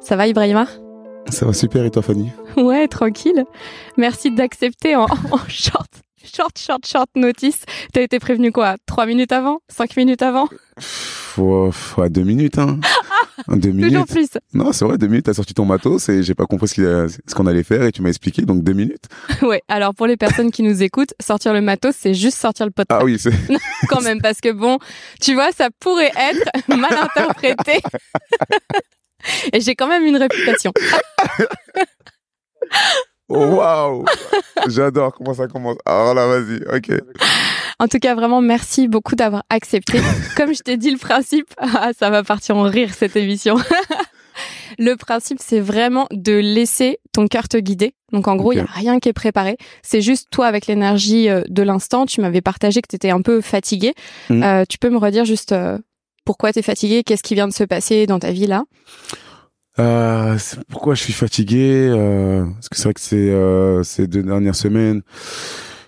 Ça va Ibrahima? Ça va super et toi Fanny? Ouais, tranquille. Merci d'accepter en, short, short, short, short notice. T'as été prévenu quoi? Trois minutes avant? Cinq minutes avant? Faut, faut deux minutes, hein. deux minutes. Toujours plus. Non, c'est vrai, deux minutes, t'as sorti ton matos et j'ai pas compris ce qu'on allait faire et tu m'as expliqué, donc deux minutes. ouais, alors pour les personnes qui nous écoutent, sortir le matos, c'est juste sortir le podcast. Ah oui, c'est... Quand même, parce que bon, tu vois, ça pourrait être mal interprété. Et j'ai quand même une réputation. oh, Waouh J'adore comment ça commence. Alors là, vas-y, ok. En tout cas, vraiment, merci beaucoup d'avoir accepté. Comme je t'ai dit, le principe, ah, ça va partir en rire cette émission. le principe, c'est vraiment de laisser ton cœur te guider. Donc en gros, il y a rien qui est préparé. C'est juste toi avec l'énergie euh, de l'instant. Tu m'avais partagé que tu étais un peu fatigué. Mm. Euh, tu peux me redire juste euh, pourquoi tu es fatigué Qu'est-ce qui vient de se passer dans ta vie là? Euh, Pourquoi je suis fatigué euh, Parce que c'est vrai que c'est euh, ces deux dernières semaines,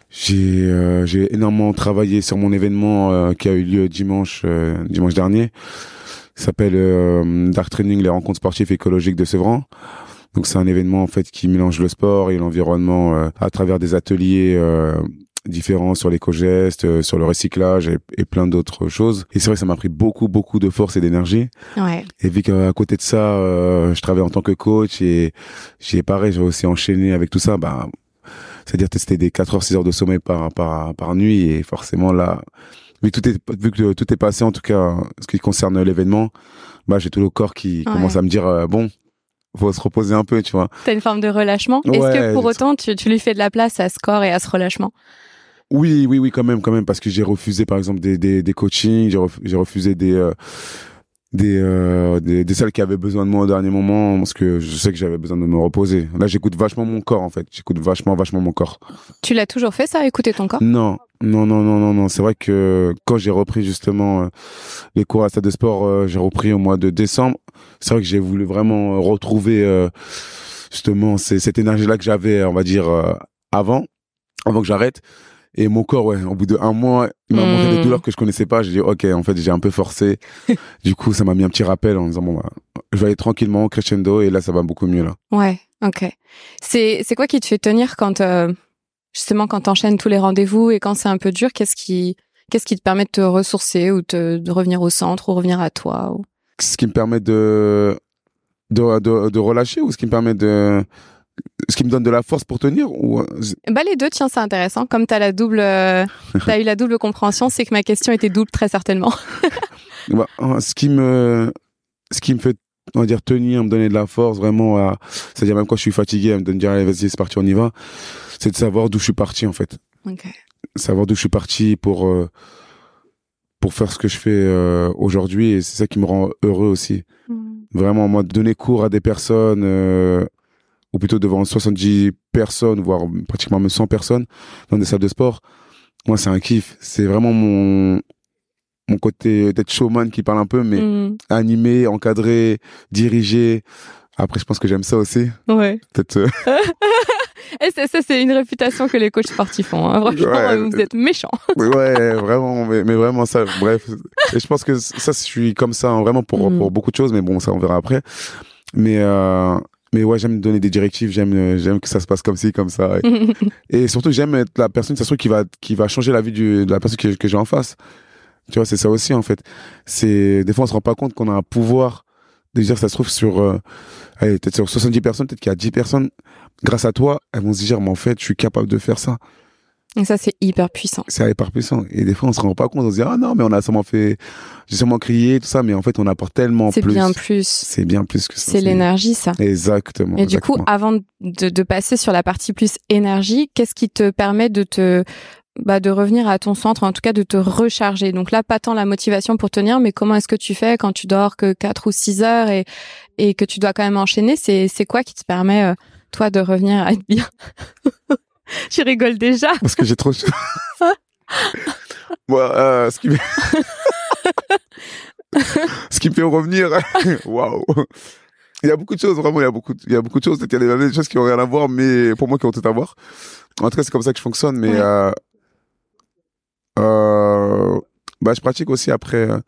j'ai euh, j'ai énormément travaillé sur mon événement euh, qui a eu lieu dimanche dimanche dernier. Il s'appelle Dark Training, les rencontres sportives écologiques de Sevran. Donc c'est un événement en fait qui mélange le sport et l'environnement à travers des ateliers différents sur l'éco-geste, euh, sur le recyclage et, et plein d'autres choses. Et c'est vrai que ça m'a pris beaucoup, beaucoup de force et d'énergie. Ouais. Et vu qu'à côté de ça, euh, je travaille en tant que coach et j'ai pareil, j'ai aussi enchaîné avec tout ça, bah, c'est-à-dire tester des 4 heures, 6 heures de sommeil par, par, par nuit et forcément là, vu que tout est, vu que tout est passé, en tout cas, ce qui concerne l'événement, bah, j'ai tout le corps qui commence à me dire, euh, bon, faut se reposer un peu, tu vois. T'as une forme de relâchement. Est-ce que pour autant tu, tu lui fais de la place à ce corps et à ce relâchement? Oui, oui, oui, quand même, quand même, parce que j'ai refusé, par exemple, des, des, des coachings, j'ai refusé des, euh, des, euh, des, des salles qui avaient besoin de moi au dernier moment, parce que je sais que j'avais besoin de me reposer. Là, j'écoute vachement mon corps, en fait. J'écoute vachement, vachement mon corps. Tu l'as toujours fait, ça, écouter ton corps? Non, non, non, non, non, non. C'est vrai que quand j'ai repris justement euh, les cours à stade de sport, euh, j'ai repris au mois de décembre. C'est vrai que j'ai voulu vraiment retrouver justement cette énergie-là que j'avais, on va dire, avant, avant que j'arrête. Et mon corps, ouais, au bout de un mois, il m'a montré des hmm. douleurs que je connaissais pas. J'ai dit, ok, en fait, j'ai un peu forcé. du coup, ça m'a mis un petit rappel en disant, bon, bah, je vais aller tranquillement, crescendo, et là, ça va beaucoup mieux, là. Ouais, ok. C'est, c'est quoi qui te fait tenir quand, euh, justement, quand t'enchaînes tous les rendez-vous et quand c'est un peu dur, qu'est-ce qui, qu'est-ce qui te permet de te ressourcer ou te, de revenir au centre ou revenir à toi? Ou... Ce qui me permet de, de, de, de relâcher ou ce qui me permet de, ce qui me donne de la force pour tenir ou euh, bah les deux tiens c'est intéressant. Comme tu as la double euh, as eu la double compréhension c'est que ma question était double très certainement. Bah, euh, ce qui me ce qui me fait on va dire tenir me donner de la force vraiment c'est à dire même quand je suis fatigué à me dire allez vas-y c'est parti on y va c'est de savoir d'où je suis parti en fait. Okay. savoir d'où je suis parti pour pour faire ce que je fais aujourd'hui et c'est ça qui me rend heureux aussi. Mmh. vraiment moi donner cours à des personnes ou plutôt devant 70 personnes, voire pratiquement même 100 personnes dans des salles de sport, moi c'est un kiff. C'est vraiment mon mon côté d'être showman qui parle un peu, mais mm. animé, encadré, dirigé. Après, je pense que j'aime ça aussi. Ouais. Peut-être. Euh, Et ça, ça c'est une réputation que les coachs sportifs ont. Hein. Franchement, vous êtes méchants. ouais, vraiment, mais, mais, vraiment ça. Bref, et je pense que ça, je suis comme ça hein, vraiment pour, mm. pour beaucoup de choses, mais bon, ça on verra après. Mais euh, mais ouais, j'aime donner des directives, j'aime euh, j'aime que ça se passe comme ci, comme ça. Et, surtout, j'aime être la personne, ça se trouve, qui va, qui va changer la vie du, de la personne que, que j'ai en face. Tu vois, c'est ça aussi, en fait. C'est, des fois, on se rend pas compte qu'on a un pouvoir de dire, ça se trouve, sur, euh, allez, peut-être sur 70 personnes, peut-être qu'il y a 10 personnes, grâce à toi, elles vont se dire, mais en fait, je suis capable de faire ça. Et ça, c'est hyper puissant. C'est hyper puissant. Et des fois, on se rend pas compte. On se dit, ah non, mais on a seulement fait, j'ai seulement crié, tout ça, mais en fait, on apporte tellement plus. C'est bien plus. C'est bien plus que ça. C'est l'énergie, ça. Exactement. Et du coup, avant de, de, passer sur la partie plus énergie, qu'est-ce qui te permet de te, bah, de revenir à ton centre, en tout cas de te recharger? Donc là, pas tant la motivation pour tenir, mais comment est-ce que tu fais quand tu dors que 4 ou 6 heures et, et que tu dois quand même enchaîner? C'est, c'est quoi qui te permet, euh, toi, de revenir à être bien? tu rigoles déjà? Parce que j'ai trop Moi, euh, ce qui me... ce qui me fait revenir, waouh. Il y a beaucoup de choses, vraiment, il y a beaucoup, il y a beaucoup de choses. Il y a des choses qui ont rien à voir, mais pour moi, qui ont tout à voir. En tout cas, c'est comme ça que je fonctionne, mais, euh, euh, bah, je pratique aussi après, euh,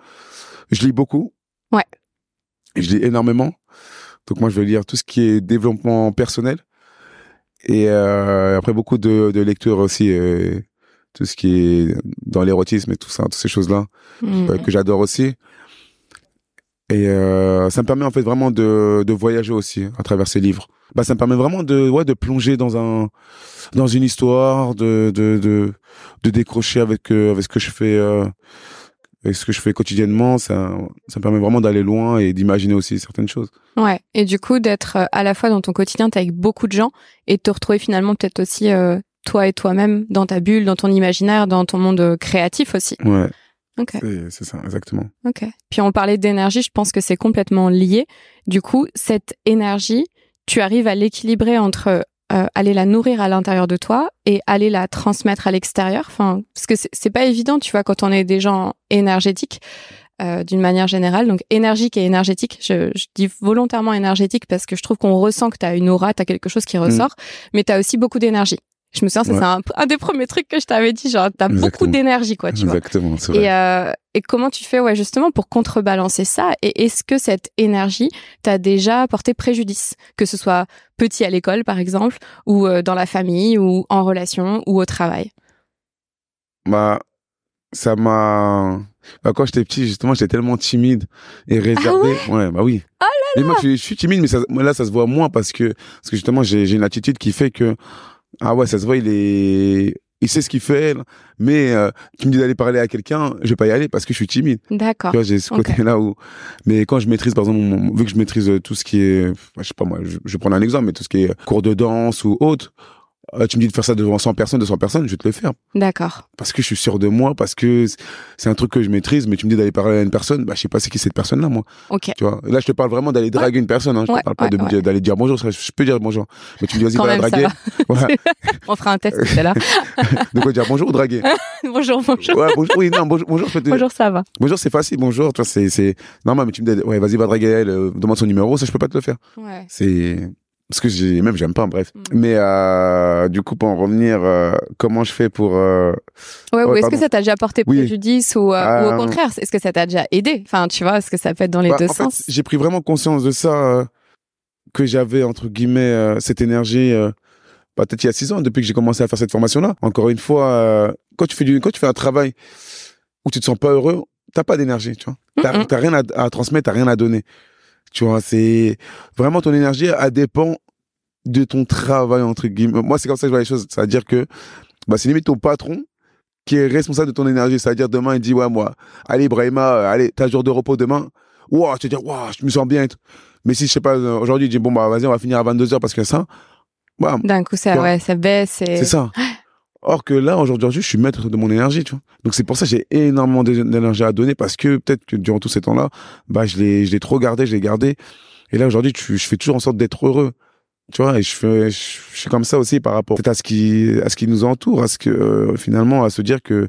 je lis beaucoup. Ouais. Je lis énormément. Donc moi, je vais lire tout ce qui est développement personnel. Et euh, après, beaucoup de, de lectures aussi, euh, tout ce qui est dans l'érotisme et tout ça, toutes ces choses-là, Hmm. euh, que j'adore aussi. Et euh, ça me permet en fait vraiment de, de voyager aussi à travers ces livres. Bah, ça me permet vraiment de, ouais, de plonger dans un, dans une histoire, de, de, de, de décrocher avec, euh, avec ce que je fais, avec ce que je fais quotidiennement. Ça, ça me permet vraiment d'aller loin et d'imaginer aussi certaines choses. Ouais. Et du coup, d'être euh, à la fois dans ton quotidien, t'es avec beaucoup de gens et de te retrouver finalement peut-être aussi euh, toi et toi-même dans ta bulle, dans ton imaginaire, dans ton monde euh, créatif aussi. Ouais, Ok. c'est- c'est ça, exactement. Ok. Puis on parlait d'énergie, je pense que c'est complètement lié. Du coup, cette énergie, tu arrives à l'équilibrer entre euh, aller la nourrir à l'intérieur de toi et aller la transmettre à l'extérieur. Enfin, parce que c'est- pas évident, tu vois, quand on est des gens énergétiques. euh, d'une manière générale, donc énergique et énergétique. Je, je dis volontairement énergétique parce que je trouve qu'on ressent que tu as une aura, tu as quelque chose qui ressort, mais tu as aussi beaucoup d'énergie. Je me souviens, Ouais. c'est un, un des premiers trucs que je t'avais dit, genre tu as beaucoup d'énergie, quoi, tu vois. Exactement, c'est vrai. Et, euh, et comment tu fais, ouais, justement, pour contrebalancer ça? Et est-ce que cette énergie t'a déjà porté préjudice? Que ce soit petit à l'école, par exemple, ou euh, dans la famille, ou en relation, ou au travail? Bah, ça m'a. Bah, quand j'étais petit, justement, j'étais tellement timide et réservé. ouais, bah oui. Oh Mais moi, je, suis- je suis timide, mais ça, là, ça se voit moins parce que, parce que justement, j'ai une attitude qui fait que, ah ouais, ça se voit, il est, il sait ce qu'il fait, mais euh, tu me dis d'aller parler à quelqu'un, je vais pas y aller parce que je suis timide. D'accord. Tu vois, j'ai ce côté-là où, mais quand je maîtrise, par exemple, mon- vu que je maîtrise euh, tout ce qui est, je sais pas moi, je, je vais prendre un exemple, mais tout ce qui est cours de danse ou autre, euh, tu me dis de faire ça devant 100 personnes, 200 personnes, je vais te le faire D'accord. parce que je suis sûr de moi, parce que c'est un truc que je maîtrise, mais tu me dis d'aller parler à une personne, bah je sais pas c'est qui cette personne-là, moi. Ok. Tu vois? Là, je te parle vraiment d'aller draguer une personne, hein. Je Ouais, te parle pas ouais, d'aller dire bonjour, ça, je peux dire bonjour. Mais tu me dis vas-y, va la draguer. On fera un test tout à l'heure. De quoi dire bonjour ou draguer? Bonjour, bonjour. Ouais, bonjour. Oui, non, bonjour, bonjour, je peux te- Bonjour, ça va. Bonjour, c'est facile, bonjour. Tu vois, c'est, c'est normal, mais tu me dis, ouais, vas-y, va draguer elle, euh, demande son numéro, ça, je peux pas te le faire. Ouais. C'est, parce que j'ai, même, j'aime pas, bref. Mm. Mais, euh, du coup, pour en revenir, euh, comment je fais pour, euh, Ouais, ou est-ce que ça t'a déjà porté Oui. préjudice ou, euh, ou au contraire, est-ce que ça t'a déjà aidé? Enfin, tu vois, est-ce que ça peut être dans les Bah, deux en sens? j'ai pris vraiment conscience de ça, que j'avais, entre guillemets, cette énergie, bah, peut-être il y a six ans, depuis que j'ai commencé à faire cette formation-là. Encore une fois, quand tu fais du, quand tu fais un travail où tu te sens pas heureux, t'as pas d'énergie, tu vois. T'as, t'as rien à, à transmettre, t'as rien à donner. Tu vois, c'est vraiment ton énergie, elle dépend de ton travail, entre guillemets. Moi, c'est comme ça que je vois les choses. C'est-à-dire que, bah, c'est limite ton patron qui est responsable de ton énergie. C'est-à-dire, demain, il dit, ouais, moi, allez, Brahima, euh, allez, t'as jour de repos demain. Ouah, tu te dis, ouah, je me sens bien et tout. Mais si, je sais pas, euh, aujourd'hui, il dit, bon, bah, vas-y, on va finir à 22h parce que ça, bah, D'un coup, ça, ouais, ça baisse. Et... c'est ça. Or que là, aujourd'hui, je suis maître de mon énergie, tu vois. Donc c'est pour ça que j'ai énormément d'é- d'énergie à donner parce que peut-être que durant tous ces temps-là, bah je l'ai, je l'ai trop gardé, je l'ai gardé. Et là aujourd'hui, je fais toujours en sorte d'être heureux, tu vois. Et je fais, je, je suis comme ça aussi par rapport peut-être à ce qui, à ce qui nous entoure, à ce que euh, finalement, à se dire que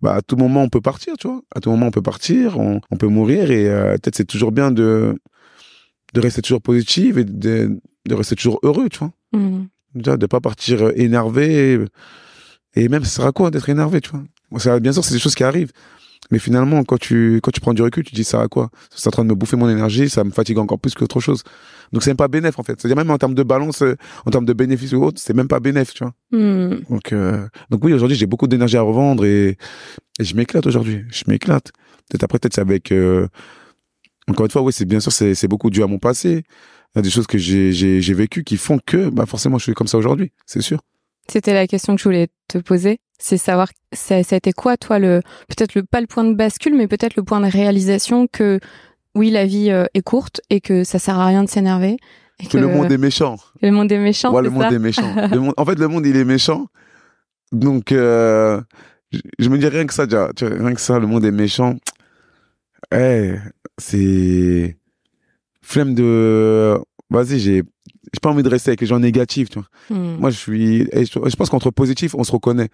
bah à tout moment on peut partir, tu vois. À tout moment on peut partir, on, on peut mourir et euh, peut-être c'est toujours bien de de rester toujours positif et de, de rester toujours heureux, tu vois Mhm. déjà de pas partir énervé et, et même ça sert à quoi d'être énervé tu vois? Bon, ça, bien sûr c'est des choses qui arrivent. Mais finalement quand tu quand tu prends du recul tu dis ça à quoi? C'est en train de me bouffer mon énergie ça me fatigue encore plus qu'autre chose. Donc c'est même pas bénéf en fait. C'est à dire même en termes de balance euh, en termes de bénéfices ou autre c'est même pas bénéf tu vois? Mhm. donc euh, donc oui aujourd'hui j'ai beaucoup d'énergie à revendre et, et je m'éclate aujourd'hui. Je m'éclate. Peut-être après peut-être avec euh, encore une fois oui c'est bien sûr c'est beaucoup dû à mon passé. Il y a des choses que j'ai vécues qui font que bah forcément je suis comme ça aujourd'hui c'est sûr C'était la question que je voulais te poser. C'est savoir, ça, ça a été quoi, toi, le, peut-être le, pas le point de bascule, mais peut-être le point de réalisation que, oui, la vie euh, est courte et que ça sert à rien de s'énerver. Et que le monde est méchant le monde est méchant, Ouais, le monde ça est méchant. Le monde- en fait, le monde, il est méchant. Donc, euh, je, je me dis rien que ça, déjà. Rien que ça, le monde est méchant. Eh, c'est flemme de. Vas-y, j'ai, j'ai pas envie de rester avec les gens négatifs. Tu vois. Hmm. Moi, je suis. je, je pense qu'entre positifs, on se reconnaît.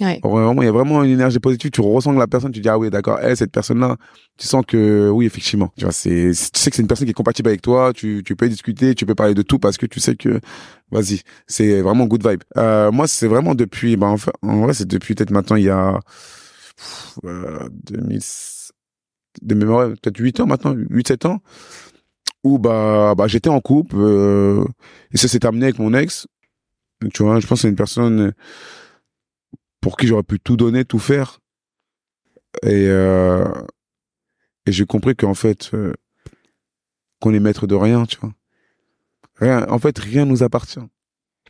Ouais. Vraiment, il y a vraiment une énergie positive. Tu ressens que la personne, tu dis ah oui, d'accord. Elle, cette personne-là, tu sens que oui, effectivement. Tu vois, c'est, tu sais que c'est une personne qui est compatible avec toi. Tu, tu peux discuter, tu peux parler de tout parce que tu sais que, vas-y, c'est vraiment good vibe. Euh, moi, c'est vraiment depuis, bah, enfin, en vrai, c'est depuis peut-être maintenant il y a pff, euh, 2000, de mémoire, peut-être 8 ans maintenant, 8 7 ans où bah, bah j'étais en couple euh, et ça s'est terminé avec mon ex. Je pense que c'est une personne pour qui j'aurais pu tout donner, tout faire. Et, euh, j'ai compris qu'en fait, euh, qu'on est maître de rien. Rien, en fait, rien nous appartient.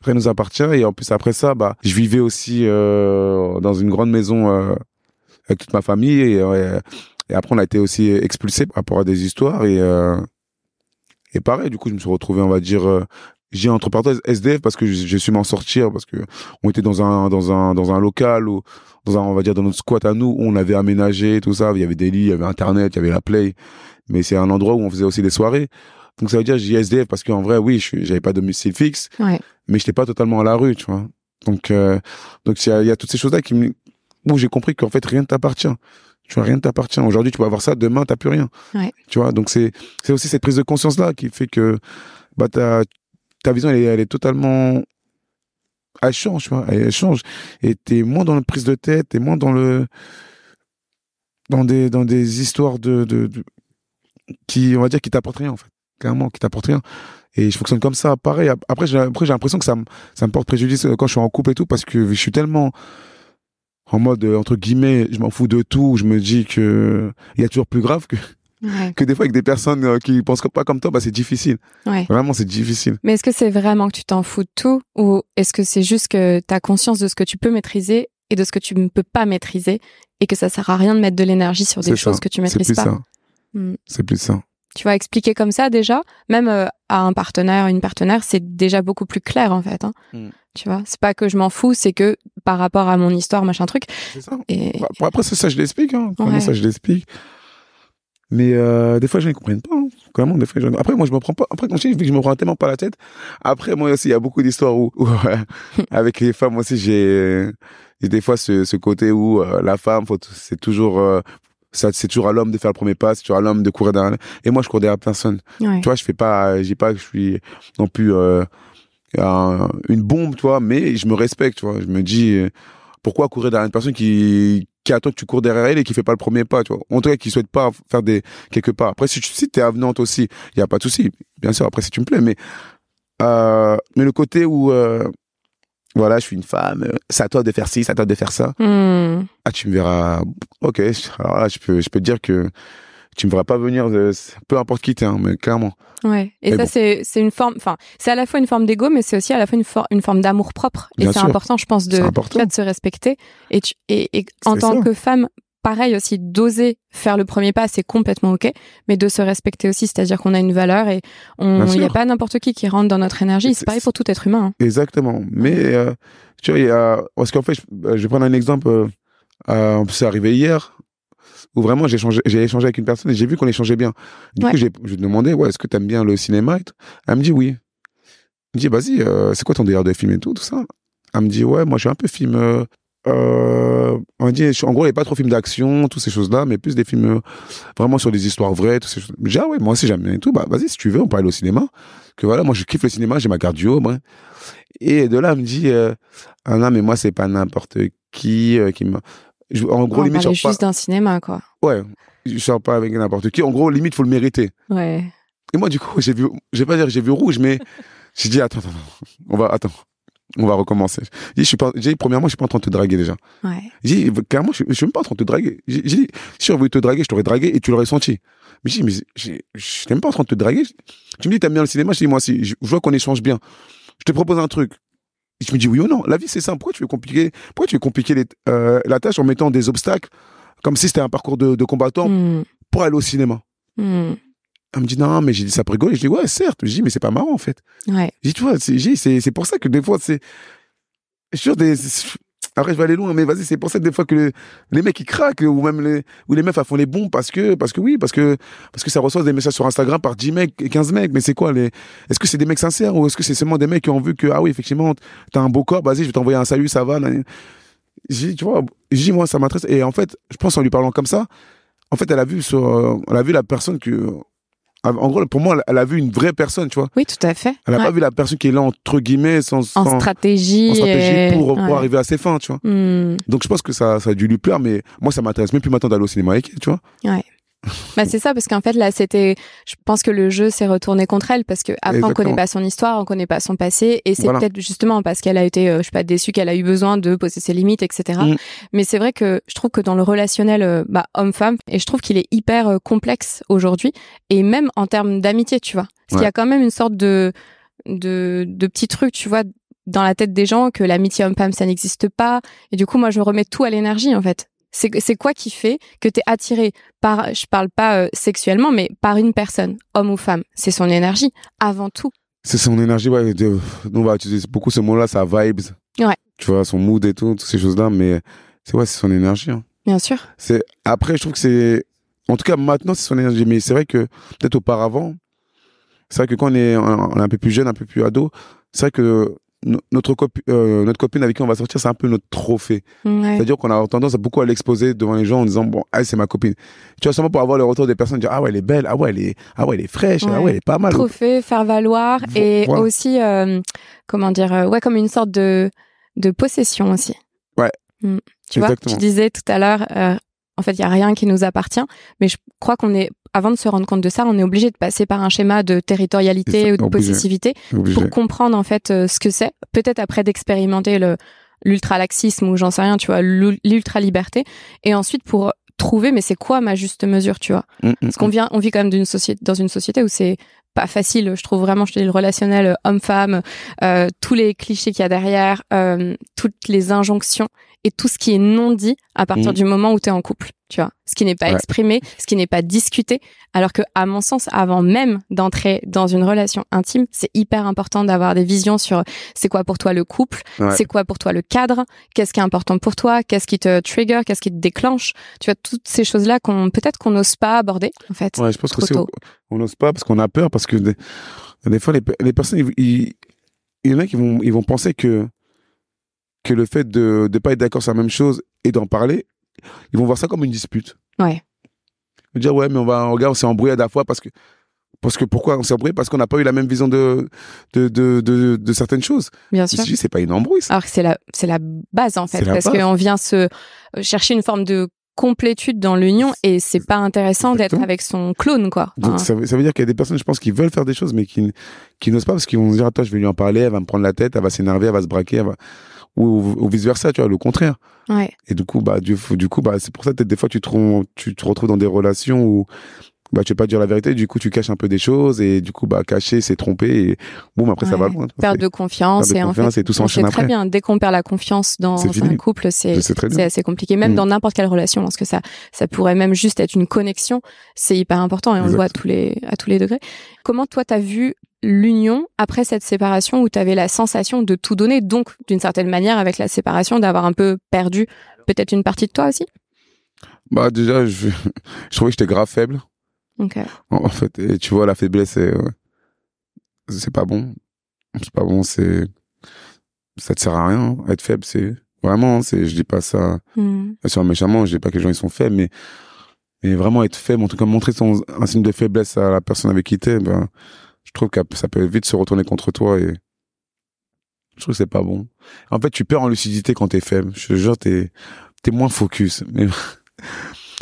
Rien nous appartient. Et en plus, après ça, bah, je vivais aussi euh, dans une grande maison euh, avec toute ma famille. Et, euh, après, on a été aussi expulsés par rapport à des histoires. Euh, et pareil, du coup, je me suis retrouvé, on va dire, euh, j'ai entre parenthèses SDF parce que j'ai su m'en sortir parce que on était dans un dans un dans un local ou dans un on va dire dans notre squat à nous où on avait aménagé tout ça. Il y avait des lits il y avait internet il y avait la play. Mais c'est un endroit où on faisait aussi des soirées. Donc ça veut dire j'ai SDF parce qu'en vrai oui j'avais pas de domicile fixe. Ouais. mais j'étais pas totalement à la rue tu vois. Donc euh, donc il y a, il y a toutes ces choses là qui où j'ai compris qu'en fait rien ne t'appartient tu vois rien ne t'appartient. Aujourd'hui tu peux avoir ça demain t'as plus rien. Ouais. tu vois donc c'est c'est aussi cette prise de conscience là qui fait que bah ta ta vision elle est, elle est totalement elle change tu vois elle, change. Et t'es moins dans la prise de tête t'es moins dans le dans des dans des histoires de, de, de- qui on va dire qui t'apportent rien en fait. Clairement qui t'apportent rien. Et je fonctionne comme ça. Pareil après j'ai après j'ai l'impression que ça me ça me porte préjudice euh, quand je suis en couple et tout parce que je suis tellement en mode euh, entre guillemets je m'en fous de tout je me dis que il y a toujours plus grave que Ouais. que des fois avec des personnes euh, qui pensent pas comme toi bah c'est difficile Ouais. vraiment c'est difficile Mais est-ce que c'est vraiment que tu t'en fous de tout ou est-ce que c'est juste que tu as conscience de ce que tu peux maîtriser et de ce que tu ne peux pas maîtriser et que ça sert à rien de mettre de l'énergie sur des choses ça. que tu maîtrises pas? ça Hmm. c'est plus ça Tu vas expliquer comme ça déjà, même euh, à un partenaire, une partenaire, c'est déjà beaucoup plus clair en fait. Hein. Hmm. Tu vois, c'est pas que je m'en fous, c'est que par rapport à mon histoire, machin truc. c'est ça Et Bon, après ça, ça je l'explique hein. Ouais. ça je l'explique mais euh, des fois je ne comprends pas hein. Vraiment, des fois, je- après moi je me prends pas après quand je dis, vu que je me prends tellement pas la tête après moi aussi il y a beaucoup d'histoires où, où, euh, avec les femmes aussi j'ai des fois ce, ce côté où euh, la femme faut t- c'est toujours euh, ça c'est toujours à l'homme de faire le premier pas c'est toujours à l'homme de courir derrière et moi je cours derrière personne. Ouais. tu vois je fais pas je dis pas que je suis non plus euh, un- une bombe tu vois mais je me respecte tu vois. Je me dis euh, pourquoi courir derrière une personne qui qui attend que tu cours derrière elle et qui fait pas le premier pas tu vois? En tout cas qui souhaite pas faire des quelques pas après si tu si t'es avenante aussi il y a pas de souci. Bien sûr après si tu me plais mais euh, mais le côté où euh, voilà je suis une femme euh, c'est à toi de faire ci c'est à toi de faire ça Hmm. ah tu me verras ok alors là je peux je peux te dire que tu me verras pas venir de, peu importe qui t'es hein, mais clairement Ouais. Et Mais ça, bon. c'est c'est une forme. Enfin, c'est à la fois une forme d'ego, mais c'est aussi à la fois une, for- une forme d'amour propre. Et c'est important, je pense, de de se respecter. Et tu et, et en tant ça. que femme, pareil aussi, d'oser faire le premier pas, c'est complètement ok. Mais de se respecter aussi, c'est-à-dire qu'on a une valeur et on Bien il y a pas n'importe qui qui rentre dans notre énergie. C'est pareil pour tout être humain. hein. Exactement. Mais euh, tu vois, il y a parce qu'en fait, je, je vais prendre un exemple. Euh, euh, c'est arrivé hier où vraiment j'ai échangé, j'ai échangé avec une personne et j'ai vu qu'on échangeait bien. Du Ouais. coup, j'ai, je lui ai demandé, ouais, est-ce que t'aimes bien le cinéma Elle me dit oui. Elle me dit, vas-y, euh, c'est quoi ton délire de film et tout, tout ça? Elle me dit, ouais, moi, je suis un peu film. Euh, on dit, en gros, il n'y a pas trop film d'action, toutes ces choses-là, mais plus des films euh, vraiment sur des histoires vraies, toutes ces choses. Dis, ah ouais, moi aussi j'aime bien et tout. Bah, vas-y, si tu veux, on peut aller au cinéma. Que voilà, moi, je kiffe le cinéma, j'ai ma cardio, bref. Et de là, elle me dit, euh, ah non, mais moi, c'est pas n'importe qui euh, qui m'a. Je- En gros, on limite, je juste d'un cinéma, quoi. pas. Ouais, je sors pas avec n'importe qui. En gros, limite, faut le mériter. Ouais. Et moi, du coup, j'ai vu, je vais pas dire que j'ai vu rouge, mais j'ai dit, attends, attends, on va, attends, on va recommencer. J'ai dit, je suis pas, j'ai dit, premièrement, je suis pas en train de te draguer déjà. Ouais. J'ai clairement, je, je suis même pas en train de te draguer. J'ai dit, si j'aurais voulu te draguer, je t'aurais dragué et tu l'aurais senti. Mais j'ai mais je suis même pas en train de te draguer. Tu me dis, t'aimes bien le cinéma, je dis, moi aussi, je je vois qu'on échange bien. Je te propose un truc. Et je me dis, oui ou non, la vie c'est simple. Pourquoi tu veux compliquer, pourquoi tu veux compliquer les- euh, la tâche en mettant des obstacles comme si c'était un parcours de, de combattant Hmm. pour aller au cinéma? Hmm. Elle me dit, non, mais j'ai dit ça pour rigoler. Je dis, ouais, certes. Je dis, mais c'est pas marrant en fait. Ouais. J'ai dit, tu vois, c'est pour ça que des fois, c'est. Je sûr, des. Après, je vais aller loin, mais vas-y, c'est pour ça que des fois que le- les mecs ils craquent, ou même les, ou les meufs elles font les bons parce que, parce que oui, parce que, parce que ça reçoit des messages sur Instagram par 10 mecs et 15 mecs. Mais c'est quoi les, est-ce que c'est des mecs sincères ou est-ce que c'est seulement des mecs qui ont vu que, ah oui, effectivement, t'as un beau corps, vas-y, je vais t'envoyer un salut, ça va. J'ai tu vois, j'ai moi, ça m'intéresse. Et en fait, je pense en lui parlant comme ça, en fait, elle a vu sur, euh, elle a vu la personne que, en gros, pour moi, elle a vu une vraie personne, tu vois. Oui, tout à fait. Elle n'a Ouais. pas vu la personne qui est là, entre guillemets, sans, En sans- stratégie. en stratégie et- pour, pour ouais. arriver à ses fins, tu vois. Hmm. Donc je pense que ça, ça a dû lui plaire, mais moi, ça m'intéresse même plus maintenant d'aller au cinéma avec elle, tu vois. Ouais. Bah c'est ça parce qu'en fait là c'était je pense que le jeu s'est retourné contre elle parce que après on connaît pas son histoire, on connaît pas son passé et c'est peut-être justement parce qu'elle a été euh, je sais pas déçue qu'elle a eu besoin de poser ses limites etc. Mm. Mais c'est vrai que je trouve que dans le relationnel euh, bah, homme-femme et je trouve qu'il est hyper euh, complexe aujourd'hui et même en termes d'amitié tu vois. Parce qu'il y a quand même une sorte de de de petits trucs tu vois dans la tête des gens que l'amitié homme-femme ça n'existe pas et du coup moi je remets tout à l'énergie en fait c'est quoi qui fait que tu es attiré par, je parle pas euh, sexuellement, mais par une personne, homme ou femme? C'est son énergie, avant tout. C'est son énergie, ouais. on va utiliser beaucoup ce mot-là, sa vibes. Ouais. Tu vois, son mood et tout, toutes ces choses-là, mais c'est ouais, c'est son énergie. Hein. Bien sûr. C'est après, je trouve que c'est, en tout cas maintenant, c'est son énergie, mais c'est vrai que peut-être auparavant, c'est vrai que quand on est, on est un peu plus jeune, un peu plus ado, c'est vrai que notre, euh, notre copine avec qui on va sortir, c'est un peu notre trophée. C'est-à-dire qu'on a tendance à beaucoup à l'exposer devant les gens en disant, bon, ah, c'est ma copine. Tu vois, seulement pour avoir le retour des personnes, dire, ah ouais, elle est belle, ah ouais, elle est, ah ouais, elle est fraîche, ah ouais, elle est pas mal. Trophée, faire valoir, et aussi, euh, comment dire, euh, ouais, comme une sorte de, de possession aussi. Ouais. Mm. Tu vois, tu disais tout à l'heure, en fait, il y a rien qui nous appartient, mais je crois qu'on est avant de se rendre compte de ça, on est obligé de passer par un schéma de territorialité ou de possessivité pour comprendre en fait euh, ce que c'est. Peut-être après d'expérimenter le l'ultralaxisme ou j'en sais rien, tu vois, l'ultra liberté, et ensuite pour trouver mais c'est quoi ma juste mesure, tu vois? Mm, mm, Parce qu'on mm. vient, on vit quand même d'une société dans une société où c'est pas facile. Je trouve vraiment, je te dis, le relationnel euh, homme-femme, euh, tous les clichés qu'il y a derrière, euh, toutes les injonctions et tout ce qui est non dit à partir mmh. du moment où tu es en couple, tu vois. Ce qui n'est pas exprimé, ce qui n'est pas discuté, alors que à mon sens, avant même d'entrer dans une relation intime, c'est hyper important d'avoir des visions sur c'est quoi pour toi le couple, c'est quoi pour toi le cadre, qu'est-ce qui est important pour toi, qu'est-ce qui te trigger, qu'est-ce qui te déclenche, tu vois toutes ces choses-là qu'on peut-être qu'on n'ose pas aborder en fait. Ouais, je pense que c'est on n'ose pas parce qu'on a peur parce que des, fois les, les personnes il y en a qui vont ils vont penser que que le fait de ne pas être d'accord sur la même chose et d'en parler, ils vont voir ça comme une dispute. Ouais. Ils vont dire, ouais, mais on va, regarde, on s'est embrouillé à la fois parce que, parce que pourquoi on s'est embrouillé? Parce qu'on n'a pas eu la même vision de, de, de, de, certaines choses. Bien sûr. C'est pas une embrouille, ça. Alors que c'est la, c'est la base, en fait. Parce qu'on vient se chercher une forme de complétude dans l'union et c'est pas intéressant d'être avec son clone quoi. Donc ça, veut, ça, veut, dire qu'il y a des personnes je pense qui veulent faire des choses mais qui qui n'osent pas parce qu'ils vont se dire attends je vais lui en parler elle va me prendre la tête elle va s'énerver elle va se braquer elle va ou, vice versa, tu vois, le contraire. Ouais. Et du coup, bah, du, du coup, bah, c'est pour ça que des fois tu te, tu te retrouves dans des relations où bah tu veux pas dire la vérité du coup tu caches un peu des choses et du coup bah cacher c'est tromper et bon après ça va loin perdre de confiance et en fait et tout s'enchaîne après. très bien dès qu'on perd la confiance dans un couple c'est c'est assez compliqué. Même mm. dans n'importe quelle relation parce que ça ça pourrait même juste être une connexion c'est hyper important et on le voit à tous les à tous les degrés. Comment toi t'as vu l'union après cette séparation où tu avais la sensation de tout donner, donc d'une certaine manière avec la séparation d'avoir un peu perdu peut-être une partie de toi aussi? Bah déjà, je, je trouvais que j'étais grave faible. Ok. En, fait, et tu vois, la faiblesse, c'est c'est pas bon. C'est pas bon, c'est ça te sert à rien. Hein. Être faible, c'est vraiment, c'est je dis pas ça mm. sur méchamment, je dis pas que les gens ils sont faibles, mais mais vraiment être faible, en tout cas montrer son un signe de faiblesse à la personne avec qui t'es, ben je trouve que ça peut vite se retourner contre toi et je trouve que c'est pas bon. En fait, tu perds en lucidité quand t'es faible. Je te jure, t'es, t'es moins focus. Mais,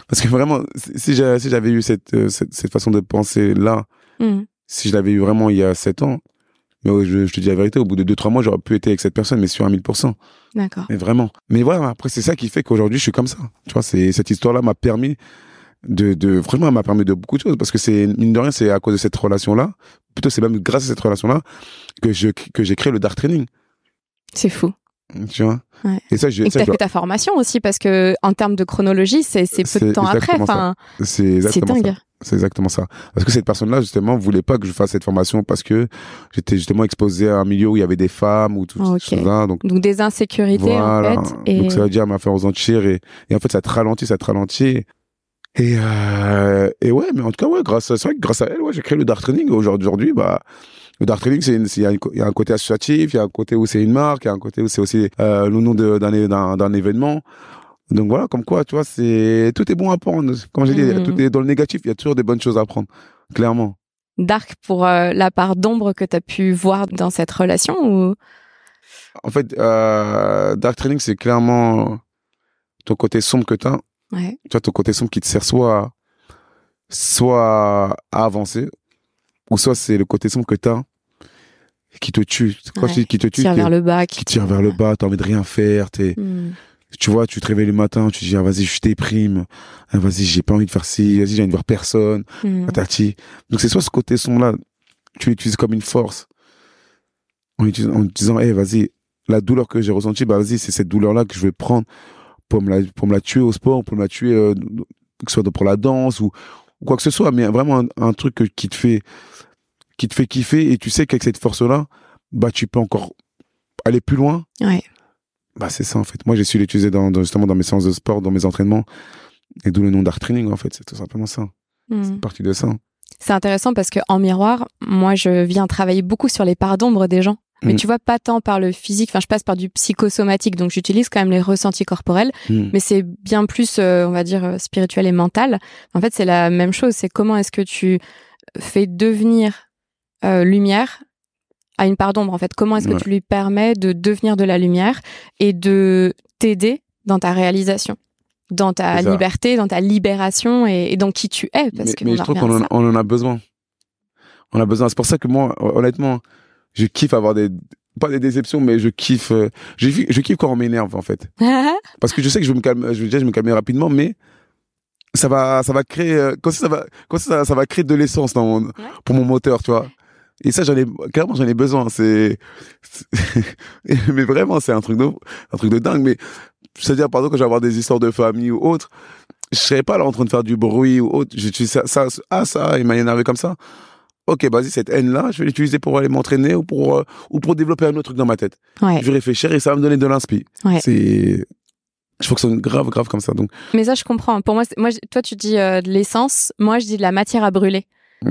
parce que vraiment, si j'avais, si eu cette, euh, cette, cette, façon de penser là, mm. si je l'avais eu vraiment il y a sept ans, mais je, je, te dis la vérité, au bout de deux, trois mois, j'aurais pu être avec cette personne, mais sur un 1000%. D'accord. Mais vraiment. Mais voilà, après, c'est ça qui fait qu'aujourd'hui, je suis comme ça. Tu vois, c'est, cette histoire-là m'a permis de, de franchement, elle m'a permis de beaucoup de choses parce que c'est, mine de rien, c'est à cause de cette relation-là, plutôt c'est même grâce à cette relation-là que je, que j'ai créé le Dark Training. C'est fou. Tu vois? Ouais. Et ça, je, et fait ta formation aussi parce que en termes de chronologie, c'est, c'est peu de temps après. Enfin, c'est dingue. C'est exactement ça. Parce que cette personne-là, justement, voulait pas que je fasse cette formation parce que j'étais justement exposé à un milieu où il y avait des femmes ou tout ça. Donc, donc des insécurités, en fait. Et... Donc ça veut dire m'a fait ressentir et, et en fait, ça te ralentit, ça te ralentit. Et, euh, et ouais, mais en tout cas, ouais, grâce, c'est vrai que grâce à elle, ouais, j'ai créé le Dark Training. Aujourd'hui, bah, le Dark Training, c'est, il y, y, a un côté associatif, il y a un côté où c'est une marque, il y a un côté où c'est aussi euh, le nom d'un, d'un, événement. Donc voilà, comme quoi, tu vois, c'est tout est bon à prendre. Comme j'ai dit, mm. tout est dans le négatif, il y a toujours des bonnes choses à prendre, clairement. Dark pour euh, la part d'ombre que tu as pu voir dans cette relation ou? En fait, euh, Dark Training, c'est clairement ton côté sombre que tu as Ouais. Tu vois, ton côté sombre qui te sert soit, soit à avancer, ou soit c'est le côté sombre que t'as qui te tue. Quand je dis qui te tue, Tire qui, vers le bas. qui tire vers le bas, t'as envie de rien faire, t'es, Hmm. tu vois, tu te réveilles le matin, tu te dis, ah, vas-y, je déprime, ah, vas-y, j'ai pas envie de faire ci, vas-y, j'ai envie de voir personne, patati. Donc c'est soit ce côté sombre-là, tu l'utilises comme une force, en, en disant, eh, vas-y, la douleur que j'ai ressentie, bah vas-y, c'est cette douleur-là que je vais prendre pour me la, pour me la tuer au sport, pour me la tuer, euh, que ce soit pour la danse ou, ou quoi que ce soit, mais vraiment un, un truc qui te fait, qui te fait kiffer et tu sais qu'avec cette force-là, bah tu peux encore aller plus loin. Ouais. Bah c'est ça en fait. Moi j'ai su l'utiliser dans, dans- justement dans mes séances de sport, dans mes entraînements, et d'où le nom d'art training en fait. C'est tout simplement ça. Hmm. C'est partie de ça. C'est intéressant parce que en miroir, moi, je viens travailler beaucoup sur les parts d'ombre des gens. Mais Mm. tu vois, pas tant par le physique. Enfin, je passe par du psychosomatique, donc j'utilise quand même les ressentis corporels. Mm. Mais c'est bien plus, euh, on va dire, euh, spirituel et mental. En fait, c'est la même chose. C'est comment est-ce que tu fais devenir euh, lumière à une part d'ombre. En fait, comment est-ce que Ouais. tu lui permets de devenir de la lumière et de t'aider dans ta réalisation, dans ta liberté, dans ta libération et, et dans qui tu es? Parce mais que mais je trouve qu'on en, ça. on en a besoin. On a besoin. C'est pour ça que moi, honnêtement, je kiffe avoir des pas des déceptions, mais je kiffe. euh, je, je kiffe quand on m'énerve en fait, parce que je sais que je vais me calmer. Je déjà, je me calmer rapidement, mais ça va, ça va créer. euh, Comme ça, ça va, comme ça, ça, ça va créer de l'essence dans mon, pour mon moteur, tu vois. Et ça, j'en ai clairement, j'en ai besoin. C'est, mais vraiment, c'est un truc de, un truc de dingue. Mais c'est-à-dire, par exemple, quand je vais avoir des histoires de famille ou autre, je serais pas là en train de faire du bruit ou autre. J'utilise ça, ça, ah ça, il m'a énervé comme ça. Ok, vas-y, cette haine-là, je vais l'utiliser pour aller m'entraîner ou pour euh, ou pour développer un autre truc dans ma tête. Ouais. Je vais réfléchir et ça va me donner de l'inspi. Ouais. C'est, je fonctionne grave, grave comme ça. Donc, Mais ça, je comprends. Pour moi, moi, toi, tu dis euh, de l'essence. Moi, je dis de la matière à brûler.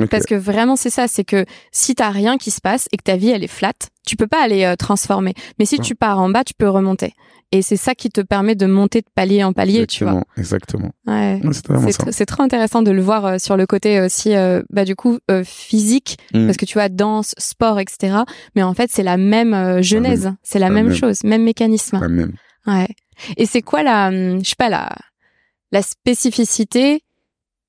Parce que vraiment, c'est ça. C'est que si t'as rien qui se passe et que ta vie, elle est flat, tu peux pas aller euh, transformer. Mais si Ouais. tu pars en bas, tu peux remonter. Et c'est ça qui te permet de monter de palier en palier, tu vois. exactement, exactement. Ouais. Ouais, C'est trop intéressant de le voir euh, sur le côté aussi, euh, bah du coup euh, physique, Mm. parce que tu vois danse, sport, etc. Mais en fait, c'est la même euh, genèse, c'est la la même même. chose, même mécanisme. La même. Ouais. Et c'est quoi la, hum, je sais pas la, la spécificité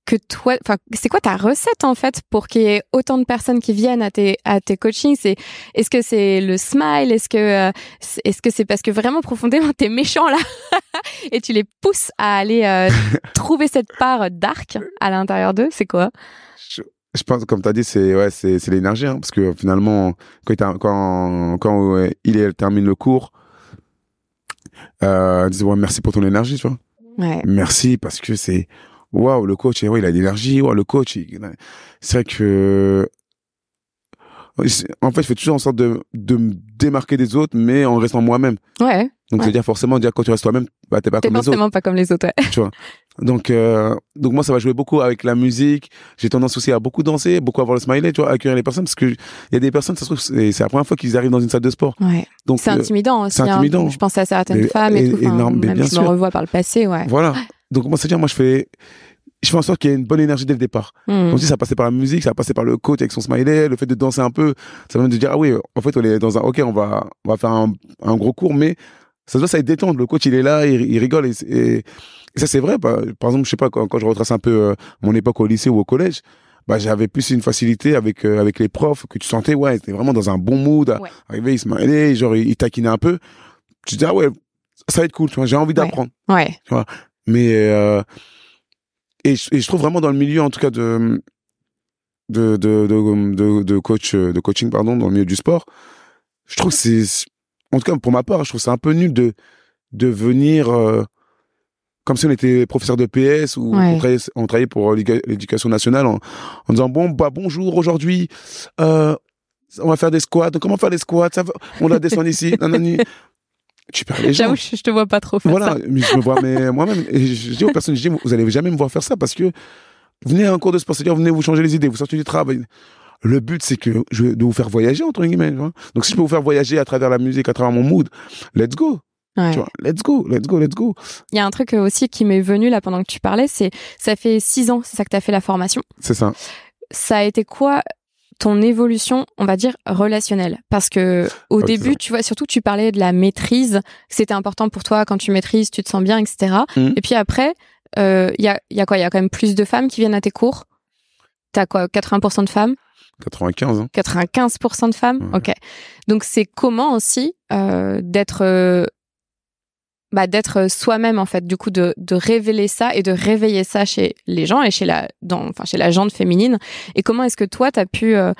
que toi, enfin, c'est quoi ta recette en fait pour qu'il y ait autant de personnes qui viennent à tes à tes coachings? C'est est-ce que c'est le smile? Est-ce que euh, c'est- est-ce que c'est parce que vraiment profondément t'es méchant là? Et tu les pousses à aller euh, trouver cette part dark à l'intérieur d'eux C'est quoi? Je, je pense, comme tu as dit, c'est ouais, c'est c'est l'énergie, hein, parce que finalement, quand il, ter- quand, quand euh, il termine le cours, euh, ils disent ouais, merci pour ton énergie, tu vois. Ouais. Merci parce que c'est waouh, le coach, ouais, il a de l'énergie, waouh, le coach, il- c'est vrai que en fait, je fais toujours en sorte de, de me démarquer des autres, mais en restant moi-même. Ouais. Donc, Ouais. c'est-à-dire forcément, dire quand tu restes toi-même, bah, t'es pas T'es comme les autres. forcément pas comme les autres. Ouais. Donc, euh, donc moi, ça va jouer beaucoup avec la musique. J'ai tendance aussi à beaucoup danser, beaucoup avoir le smiley, tu vois, accueillir les personnes, parce que il y a des personnes, ça se trouve, c'est c'est la première fois qu'ils arrivent dans une salle de sport. Ouais. Donc, C'est euh, intimidant aussi. c'est hein. intimidant. Je pense à certaines Mais- femmes et, et- tout. Enfin, énorme, mais même bien je me sûr. revois par le passé, ouais. voilà. Donc, moi, c'est-à-dire, moi, je fais, je fais en sorte qu'il y ait une bonne énergie dès le départ. Hmm. Comme si ça passait par la musique, ça passait par le coach avec son smiley, le fait de danser un peu, ça va de dire, ah oui, en fait, on est dans un, ok, on va, on va faire un, un gros cours, mais ça doit, ça être détendre. Le coach, il est là, il, il rigole, et, et- et ça, c'est vrai. Bah, par exemple, je sais pas, quand, quand je retrace un peu euh, mon époque au lycée ou au collège, bah, j'avais plus une facilité avec, euh, avec les profs, que tu sentais, ouais, c'était vraiment dans un bon mood, Ouais. arrivé, il smiley, genre, il, il taquinait un peu. Tu te dis, ah ouais, ça va être cool, tu vois, j'ai envie d'apprendre. Ouais. Mais euh, et, je, et je trouve vraiment dans le milieu, en tout cas de de de de, coach de coaching pardon dans le milieu du sport, je trouve c'est en tout cas pour ma part, je trouve c'est un peu nul de de venir euh, comme si on était professeur de PS ou Ouais. on, travaillait, on travaillait pour l'éga- l'éducation nationale en, en disant bon bah bonjour aujourd'hui euh, on va faire des squats comment faire des squats? Ça va, on a descendu ici nanani. Tu perds les gens J'avoue, je te vois pas trop faire voilà, ça. mais je me vois mais moi-même. Et je, je dis aux personnes, je dis, vous allez jamais me voir faire ça parce que venez à un cours de sport, c'est-à-dire venez vous changer les idées, vous sortez du travail. Le but, c'est que je de vous faire voyager entre guillemets. tu vois. Donc si je peux vous faire voyager à travers la musique, à travers mon mood, let's go. Ouais. Tu vois, let's go, let's go, let's go. Il y a un truc euh, aussi qui m'est venu là pendant que tu parlais, c'est ça fait six ans, c'est ça que tu as fait la formation. C'est ça. Ça a été quoi ton évolution, on va dire relationnelle Parce que au début, tu vois, surtout tu parlais de la maîtrise, c'était important pour toi quand tu maîtrises, tu te sens bien, etc. Mhm. Et puis après, euh, il y a il y a quoi? Il y a quand même plus de femmes qui viennent à tes cours? t'as quoi? 80% de femmes? 95. Hein. 95% de femmes? Ouais. Ok. Donc c'est comment aussi euh, d'être euh, bah, d'être soi-même en fait, du coup de, de révéler ça et de réveiller ça chez les gens et chez la dans enfin chez la gente féminine. Et comment est-ce que toi t'as pu euh,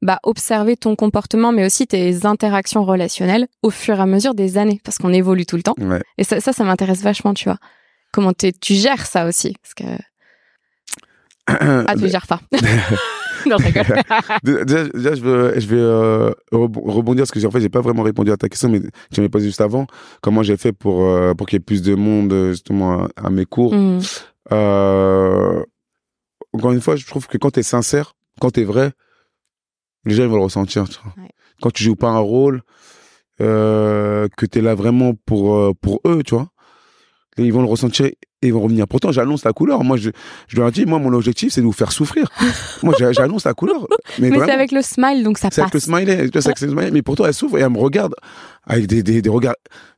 bah, observer ton comportement, mais aussi tes interactions relationnelles au fur et à mesure des années, parce qu'on évolue tout le temps. Ouais. Et ça, ça, ça m'intéresse vachement, tu vois. Comment tu gères ça aussi? Parce que ah, tu gères pas. non, Déjà, déjà, je veux, je vais euh, rebo- rebondir parce que j'ai- en fait, j'ai pas vraiment répondu à ta question, mais tu m'avais posé juste avant. Comment j'ai fait pour euh, pour qu'il y ait plus de monde euh, justement à, à mes cours. Hmm. Euh, encore une fois, je trouve que quand t'es sincère, quand t'es vrai, les gens ils vont le ressentir. tu vois. Ouais. Quand tu joues pas un rôle, que t'es là vraiment pour pour eux, tu vois. Et ils vont le ressentir et ils vont revenir. Pourtant, j'annonce la couleur. Moi, je, je leur dis, moi, mon objectif, c'est de vous faire souffrir. moi, j'a- j'annonce la couleur. Mais, c'est avec le smile, donc ça c'est passe. avec le smiley. c'est avec le smiley. Mais pourtant, elle souffre et elle me regarde avec des, des, des regards,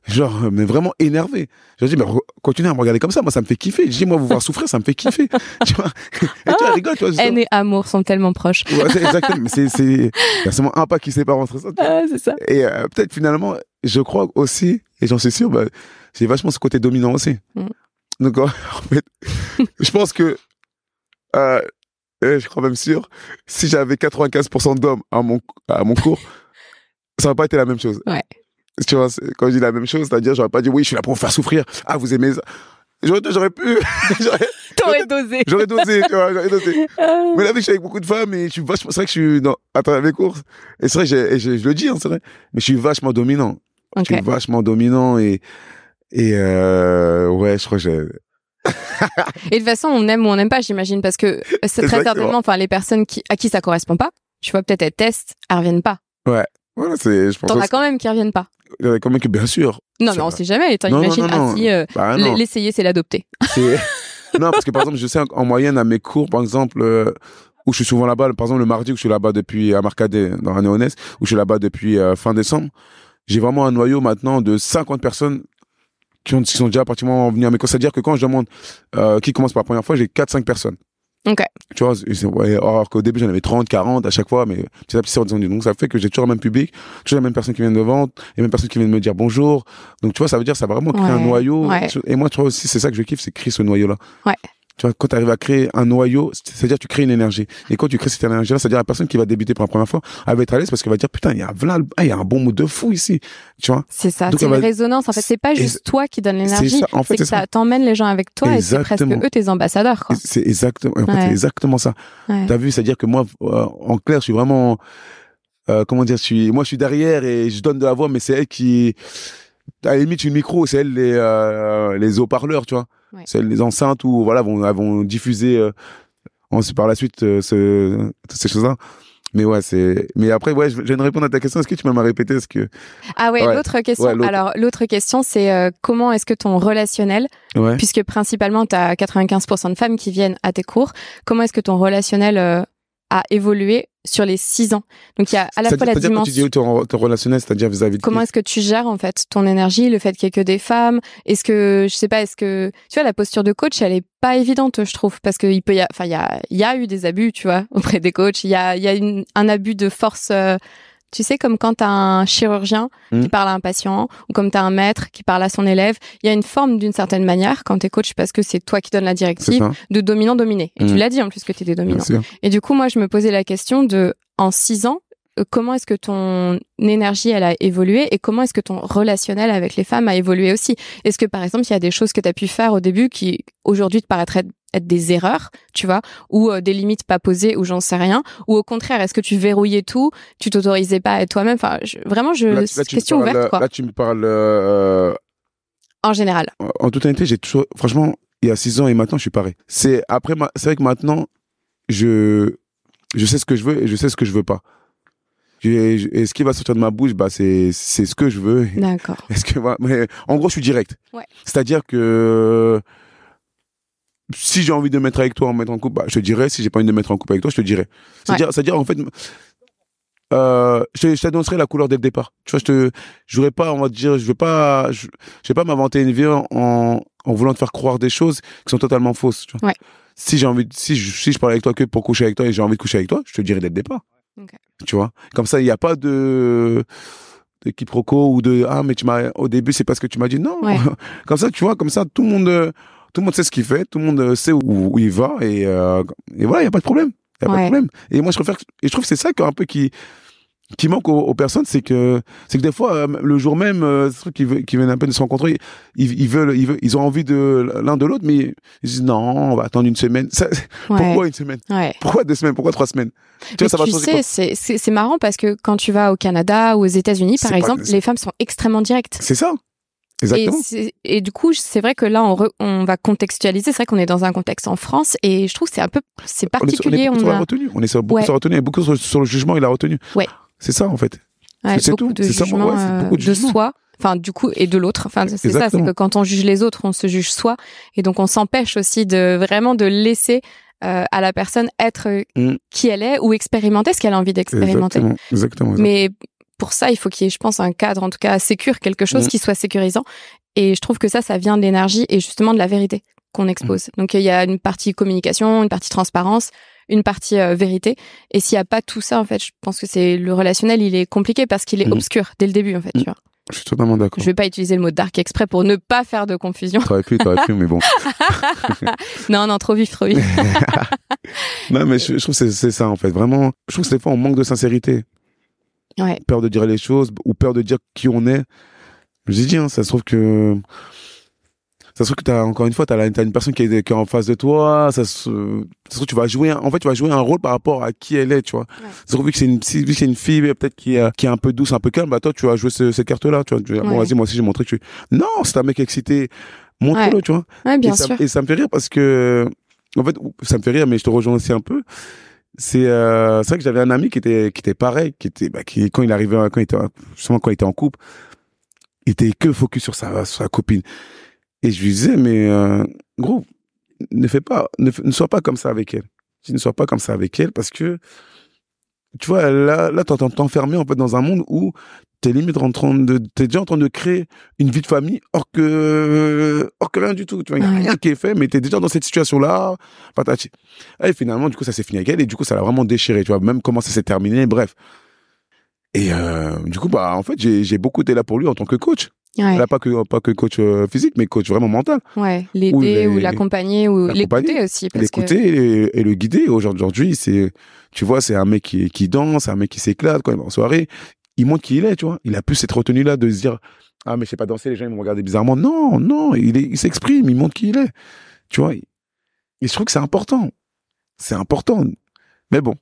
genre, mais vraiment énervés. Je dis, mais continuez à me regarder comme ça. Moi, ça me fait kiffer. Je dis, moi, vous voir souffrir, ça me fait kiffer. tu vois? Et tu vois, elle rigole, tu vois. Haine et amour sont tellement proches. Ouais, c'est exactement. C'est, c'est, il y a seulement un pas qui sépare entre ça. Ah, c'est ça. Et euh, peut-être finalement, je crois aussi, et j'en suis sûr, bah, c'est vachement ce côté dominant aussi. Mm. Donc en fait, je pense que, euh, et je crois même sûr, si j'avais 95% d'hommes à mon, à mon cours, ça n'aurait pas été la même chose. Ouais. Tu vois, quand je dis la même chose, c'est-à-dire, j'aurais pas dit oui, je suis là pour vous faire souffrir. Ah, vous aimez ça. J'aurais, j'aurais pu, j'aurais, T'aurais dosé. j'aurais dosé, tu vois, j'aurais dosé. Ah. Mais vu que je suis avec beaucoup de femmes et je suis vachement, c'est vrai que je suis dans, à travers mes courses. Et c'est vrai, j'ai- je, je le dis, hein, c'est vrai. Mais je suis vachement dominant. Je suis vachement dominant et, et, euh, ouais, je crois que j'ai, Et de toute façon, on aime ou on n'aime pas, j'imagine, parce que c'est très certainement, enfin, les personnes qui, à qui ça correspond pas, tu vois, peut-être elles testent, elles reviennent pas. voilà, c'est, je pense T'en as quand même qui reviennent pas. il y en a quand même que, bien sûr. Non, mais on va. sait jamais. Non, non. ah si, euh, Bah, l'essayer, c'est l'adopter. Non, parce que par exemple, je sais en moyenne à mes cours, par exemple, euh, où je suis souvent là-bas, par exemple le mardi où je suis là-bas depuis à Marcadet, dans la Néonès, où je suis là-bas depuis euh, fin décembre, j'ai vraiment un noyau maintenant de 50 personnes qui, ont, qui sont déjà pratiquement venues à mes cours. C'est-à-dire que quand je demande euh, qui commence pour la première fois, j'ai 4-5 personnes. Ok. Tu vois, alors qu'au début j'en avais 30, 40 à chaque fois, mais petit à petit c'est redescendu. Donc ça fait que j'ai toujours le même public, toujours les mêmes personnes qui viennent devant, les mêmes personnes qui viennent me dire bonjour. Donc tu vois, ça veut dire ça va vraiment créer un noyau. ouais. Et moi, tu vois aussi, c'est ça que je kiffe, c'est créer ce noyau-là. Ouais. Tu vois, quand tu arrives à créer un noyau, c'est-à-dire tu crées une énergie. Et quand tu crées cette énergie-là, c'est-à-dire la personne qui va débuter pour la première fois, elle va être à l'aise parce qu'elle va dire putain, il y a, il y a un bon mood de fou ici. Tu vois? C'est ça. C'est une va- résonance. En fait, c'est pas juste toi qui donne c'est l'énergie. ça. En fait, C'est que c'est ça. t'emmène les gens avec toi et c'est presque eux tes ambassadeurs. C'est exactement, en fait, Ouais. c'est exactement ça. Ouais. T'as vu, c'est-à-dire que moi, euh, en clair, je suis vraiment, euh, comment dire, je suis, moi, je suis derrière et je donne de la voix, mais c'est elle qui, à la limite, une micro, c'est elle les, euh, les haut-parleurs, tu vois. Ouais. C'est les enceintes où, voilà, vont, vont diffuser, euh, par la suite, euh, ce, ces choses-là. Mais ouais, c'est, mais après, ouais, je viens de répondre à ta question. Est-ce que tu peux me répéter? Est-ce que, Ah ouais, Ouais. l'autre question. Ouais. Alors, l'autre question, c'est euh, comment est-ce que ton relationnel, ouais. puisque principalement tu as 95% de femmes qui viennent à tes cours, comment est-ce que ton relationnel euh, a évolué sur les six ans Donc, il y a à la fois la c'est-à-dire quand tu dimension. dis ton, ton relationnel, c'est-à-dire vis-à-vis de Comment est-ce que tu gères en fait ton énergie, le fait qu'il y ait que des femmes? Est-ce que je sais pas, est-ce que tu vois la posture de coach, elle est pas évidente, je trouve, parce qu'il peut y, a- enfin il y a, il y a eu des abus, tu vois, auprès des coachs. Il y a, il y a une- un abus de force. euh, tu sais, comme quand t'as un chirurgien qui Mhm. parle à un patient, ou comme t'as un maître qui parle à son élève, il y a une forme d'une certaine manière quand t'es coach, parce que c'est toi qui donnes la directive, de dominant-dominé. Et tu Mhm. l'as dit en plus que t'étais dominant. Et du coup, moi, je me posais la question de, en six ans, euh, comment est-ce que ton énergie, elle a évolué et comment est-ce que ton relationnel avec les femmes a évolué aussi? Est-ce que, par exemple, il y a des choses que tu as pu faire au début qui, aujourd'hui, te paraîtraient être des erreurs, tu vois, ou euh, des limites pas posées, ou j'en sais rien, ou au contraire, est-ce que tu verrouillais tout, tu t'autorisais pas à être toi-même? Enfin, je- vraiment, je, Là, là, question parles- ouverte, quoi, Là, tu me parles, euh, en général. en- toute honnêteté, j'ai toujours, franchement, il y a six ans et maintenant, je suis pareil. C'est après, ma- c'est vrai que maintenant, je, je sais ce que je veux et je sais ce que je veux pas. Et, ce qui va sortir de ma bouche, bah, c'est, c'est ce que je veux. D'accord. Est-ce que, mais en gros, je suis direct. Ouais. C'est-à-dire que si j'ai envie de me mettre avec toi en mettre en couple, bah, je te dirai. Si j'ai pas envie de me mettre en couple avec toi, je te dirai. C'est-à-dire, c'est-à-dire, en fait, euh, je, t'annoncerai la couleur dès le départ. Tu vois, je te, je voudrais pas, on va dire, je vais pas, je, je vais pas m'inventer une vie en, en voulant te faire croire des choses qui sont totalement fausses. Tu vois. Ouais. Si j'ai envie, de- si je, si je parle avec toi que pour coucher avec toi et j'ai envie de coucher avec toi, je te dirai dès le départ. Ok. Tu vois? Comme ça, il n'y a pas de, de quiproquo ou de, ah, mais tu m'as, au début, c'est parce que tu m'as dit non. Ouais. comme ça, tu vois, comme ça, tout le monde, tout le monde sait ce qu'il fait, tout le monde euh, sait où, où il va et, euh, et voilà, il n'y a pas de problème. Il n'y a pas de problème. Et moi, je préfère, et je trouve que c'est ça qui, un peu qui, qui manque aux, aux personnes, c'est que, c'est que des fois, euh, le jour même, euh, truc qui, qui viennent à peine de se rencontrer, ils, ils veulent, ils veulent, ils ont envie de l'un de l'autre, mais ils disent non, on va attendre une semaine. Ça- Ouais. Pourquoi une semaine? Ouais. Pourquoi deux semaines? Pourquoi trois semaines? Tu vois, ça va tu sais, c'est- marrant parce que quand tu vas au Canada ou aux États-Unis, par pas- exemple, les femmes sont extrêmement directes. C'est ça. Exactement. et du coup, c'est vrai que là, on, re- on va contextualiser. C'est vrai qu'on est dans un contexte en France et je trouve que c'est un peu, c'est On est sur- on particulier. est beaucoup On sur la retenue. On est sur, beaucoup Ouais. sur la retenue et beaucoup sur, sur le jugement et la retenue. Ouais. C'est ça, en fait. ouais, c'est tout. de ça, jugement ouais, euh, beaucoup de de soi. Enfin, du coup, et de l'autre. Enfin, c'est ça, c'est que quand on juge les autres, on se juge soi. Et donc, on s'empêche aussi de vraiment de laisser euh, à la personne être Mm. qui elle est ou expérimenter ce qu'elle a envie d'expérimenter. Exactement. Exactement. Mais pour ça, il faut qu'il y ait, je pense, un cadre, en tout cas, sécure, quelque chose Mm. qui soit sécurisant. Et je trouve que ça, ça vient de l'énergie et justement de la vérité qu'on expose. Mm. Donc, il y a une partie communication, une partie transparence, une partie euh, vérité. Et s'il n'y a pas tout ça, en fait, je pense que c'est le relationnel, il est compliqué parce qu'il est Mm. obscur dès le début, en fait. Tu vois. Je suis totalement d'accord. Je vais pas utiliser le mot dark exprès pour ne pas faire de confusion. T'aurais pu, t'aurais pu, mais bon. non, non, trop vif, trop vif. non, mais je, je trouve que c'est ça, en fait. Vraiment, je trouve que des fois, on manque de sincérité. Ouais. Peur de dire les choses ou peur de dire qui on est. Je dis, hein, ça se trouve que. Ça se trouve que t'as, encore une fois, t'as, t'as une personne qui est, qui est en face de toi. Ça se, ça se trouve, tu vas jouer, en fait, tu vas jouer un rôle par rapport à qui elle est, tu vois. Ouais. Ça se trouve, que c'est une, si- que c'est une fille, peut-être qui est, qui est un peu douce, un peu calme, bah, toi, tu vas jouer ce- ces cartes-là, tu vois. Tu vas Bon, vas-y, moi aussi, j'ai montré que tu Non, c'est un mec excité. Montre-le, tu vois. Ouais, bien et, ça, sûr. et ça me fait rire parce que, en fait, ça me fait rire, mais je te rejoins aussi un peu. C'est euh, c'est vrai que j'avais un ami qui était qui était pareil, qui était bah, qui quand il arrivait quand il était justement quand il était en couple, il était que focus sur sa sur sa copine. Et je lui disais mais euh, gros, ne fais pas ne, ne sois pas comme ça avec elle. Ne sois pas comme ça avec elle parce que tu vois là là t'es enfermé en fait dans un monde où t'es limite en train de t'es déjà en train de créer une vie de famille or que or que rien du tout tu vois. Y a Ouais. rien qui est fait mais t'es déjà dans cette situation là patati. Et finalement du coup ça s'est fini avec elle et du coup ça l'a vraiment déchiré tu vois même comment ça s'est terminé bref. Et euh, du coup bah en fait j'ai j'ai beaucoup été là pour lui en tant que coach Ouais, là pas que pas que coach euh, physique mais coach vraiment mental. Ouais. Ou L'aider ou l'accompagner ou l'écouter aussi. Que... l'écouter et, et le guider. Aujourd'hui c'est tu vois c'est un mec qui qui danse un mec qui s'éclate quand il en soirée. Il montre qui il est tu vois. Il a plus cette retenue là de se dire ah mais je sais pas danser les gens ils vont me regarder bizarrement non non il est il s'exprime il montre qui il est. Tu vois et je trouve que c'est important. C'est important. Mais bon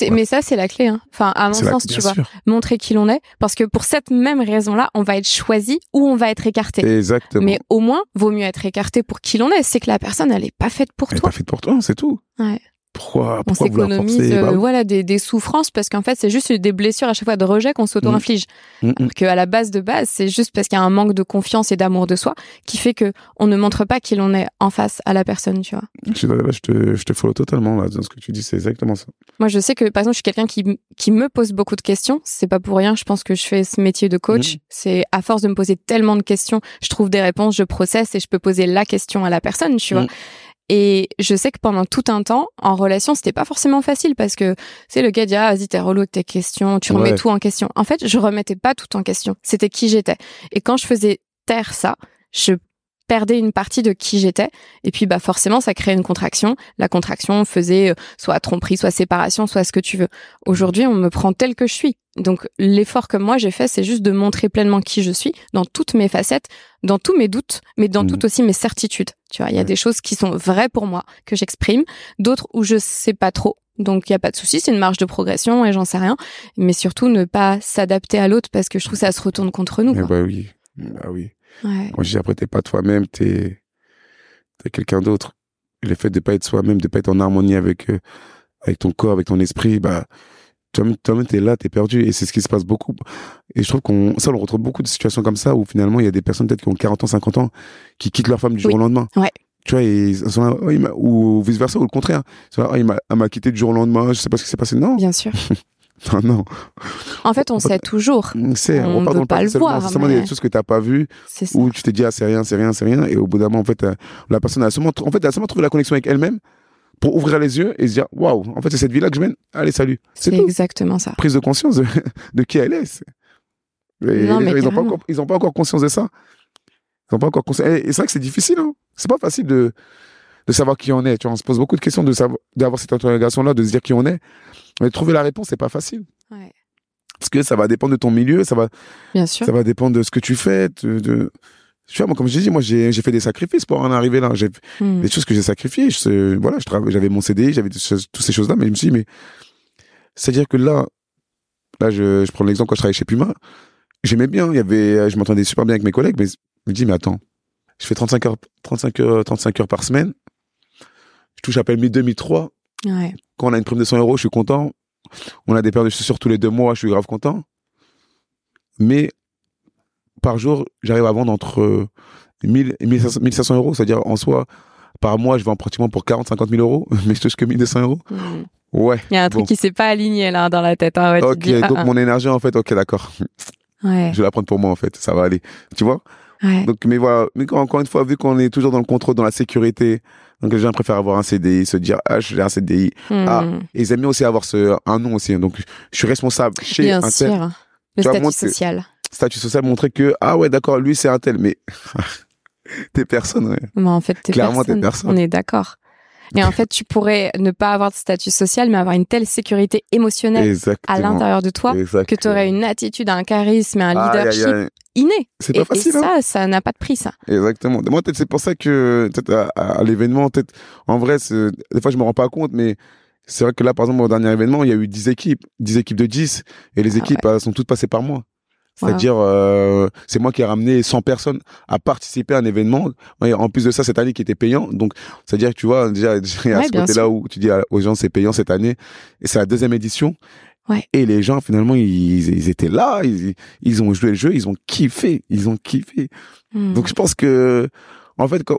Ouais. Mais ça, c'est la clé. Hein. Enfin, à mon la- sens, tu vois, sûr. montrer qui l'on est, parce que pour cette même raison-là, on va être choisi ou on va être écarté. exactement Mais au moins, vaut mieux être écarté pour qui l'on est. C'est que la personne, elle est pas faite pour elle est toi. pas faite pour toi c'est tout Ouais. Pourquoi On pourquoi vouloir s'économise, euh, Bah voilà, des, des souffrances parce qu'en fait, c'est juste des blessures à chaque fois de rejet qu'on s'auto-inflige. Mm, mm. Alors qu'à la base de base, c'est juste parce qu'il y a un manque de confiance et d'amour de soi qui fait que on ne montre pas qui l'on est en face à la personne, tu vois. je, là, je te je te follow totalement là dans ce que tu dis c'est exactement ça Moi, je sais que, par exemple, je suis quelqu'un qui, me pose beaucoup de questions. C'est pas pour rien. Je pense que je fais ce métier de coach. Mhm. C'est à force de me poser tellement de questions, je trouve des réponses, je processe et je peux poser la question à la personne, tu vois. Et je sais que pendant tout un temps, en relation, c'était pas forcément facile parce que, c'est le gars dit, ah, vas-y, t'es relou avec tes questions, tu remets Ouais. tout en question. En fait, je remettais pas tout en question. C'était qui j'étais. Et quand je faisais taire ça, je perdais une partie de qui j'étais. Et puis, bah, forcément, ça créait une contraction. La contraction faisait euh, soit tromperie, soit séparation, soit ce que tu veux. Aujourd'hui, on me prend tel que je suis. Donc, l'effort que moi j'ai fait, c'est juste de montrer pleinement qui je suis dans toutes mes facettes, dans tous mes doutes, mais dans Mhm. toutes aussi mes certitudes. Tu vois, il y a des choses qui sont vraies pour moi, que j'exprime, d'autres où je sais pas trop. Donc, il y a pas de souci, c'est une marge de progression et j'en sais rien. Mais surtout, ne pas s'adapter à l'autre parce que je trouve que ça se retourne contre nous. Quoi. bah oui bah oui Ouais. Quand je dis après, t'es pas toi-même, t'es es, quelqu'un d'autre. Le fait de pas être soi-même, de pas être en harmonie avec, euh, avec ton corps, avec ton esprit, bah, toi-même, toi-même, t'es là, t'es perdu. Et c'est ce qui se passe beaucoup. Et je trouve qu'on, ça, on retrouve beaucoup de situations comme ça où finalement, il y a des personnes peut-être qui ont 40 ans, 50 ans, qui quittent leur femme du jour au lendemain. Ouais. Tu vois, et Oh, ou vice versa, ou le contraire. Ils sont là, Oh, il m'a quitté du jour au lendemain, je sais pas ce qui s'est passé. Non, Bien sûr. non, non. En fait, on sait toujours. On dans le pas le voir, C'est mais- des choses que t'as pas vues, où tu t'es dit ah c'est rien c'est rien c'est rien et au bout d'un moment en fait euh, la personne a seulement en fait a seulement trouvé la connexion avec elle-même pour ouvrir les yeux et se dire waouh, en fait, c'est cette vie-là que je mène. Allez, salut. C'est exactement ça. Prise de conscience de, de qui elle est. non, mais ils n'ont pas, encore, ont pas encore conscience de ça. Ils ont pas encore conscience. Et, c'est vrai que c'est difficile. Hein. C'est pas facile de, de savoir qui on est. Tu vois, on se pose beaucoup de questions de d'avoir cette interrogation-là, de se dire qui on est. Mais trouver la réponse, c'est pas facile. Ouais. Parce que ça va dépendre de ton milieu, ça va, Bien sûr. ça va dépendre de ce que tu fais, de, de... Tu vois, moi, comme je dis, moi, j'ai, fait des sacrifices pour en arriver là. J'ai Hmm. des choses que j'ai sacrifiées. Je, voilà, j'avais mon CDI, j'avais toutes ces choses-là, mais je me suis dit, mais c'est-à-dire que là, là, je, je prends l'exemple quand je travaillais chez Puma, j'aimais bien, il y avait, je m'entendais super bien avec mes collègues, mais je me dis, mais attends, je fais 35 heures, 35 heures, 35 heures par semaine, je touche à peine 1002, 1003. Ouais. Quand on a une prime de 100 euros, je suis content. On a des paires de chaussures tous les deux mois, je suis grave content. Mais par jour, j'arrive à vendre entre 1000 et 1500 euros. C'est-à-dire, en soi, par mois, je vends pratiquement pour 40, 50 000 euros, mais je touche que 1200 euros. Hmm. Ouais. Il y a un truc qui s'est pas aligné là dans la tête. Hein, ouais, Ok, dis, ah, donc ah. mon énergie, en fait, ok, d'accord. Ouais. Je vais la prendre pour moi, en fait. Ça va aller. Tu vois? Ouais. Donc, mais voilà. Mais encore une fois, vu qu'on est toujours dans le contrôle, dans la sécurité, donc les gens préfèrent avoir un CDI, se dire, ah, j'ai un CDI. ah, Hmm. Et ils aiment bien aussi avoir ce, un nom aussi. Donc, je suis responsable chez Bien un tel. Le statut social. statut social montrer que ah ouais d'accord lui c'est un tel mais t'es personne ouais. Mais en fait, t'es Clairement, t'es personne. On est d'accord. Et en fait, tu pourrais ne pas avoir de statut social, mais avoir une telle sécurité émotionnelle exactement. à l'intérieur de toi que tu aurais une attitude, un charisme et un aïe, leadership inné. c'est Et, pas facile et hein. ça, ça n'a pas de prix, ça. exactement. Moi c'est pour ça que peut-être à, à l'événement peut-être en vrai des fois je me rends pas compte mais c'est vrai que là par exemple au dernier événement il y a eu 10 équipes. 10 équipes de 10 et les Ah équipes sont toutes passées par moi C'est-à-dire euh, c'est moi qui ai ramené 100 personnes à participer à un événement. Ouais, en plus de ça cette année qui était payant. Donc c'est-à-dire que tu vois déjà, il y a ce côté-là où tu dis aux gens c'est payant cette année. Et c'est la deuxième édition. Ouais. et les gens finalement ils, ils étaient là. Ils, ils ont joué le jeu. Ils ont kiffé. Ils ont kiffé. Hmm. donc je pense que en fait quand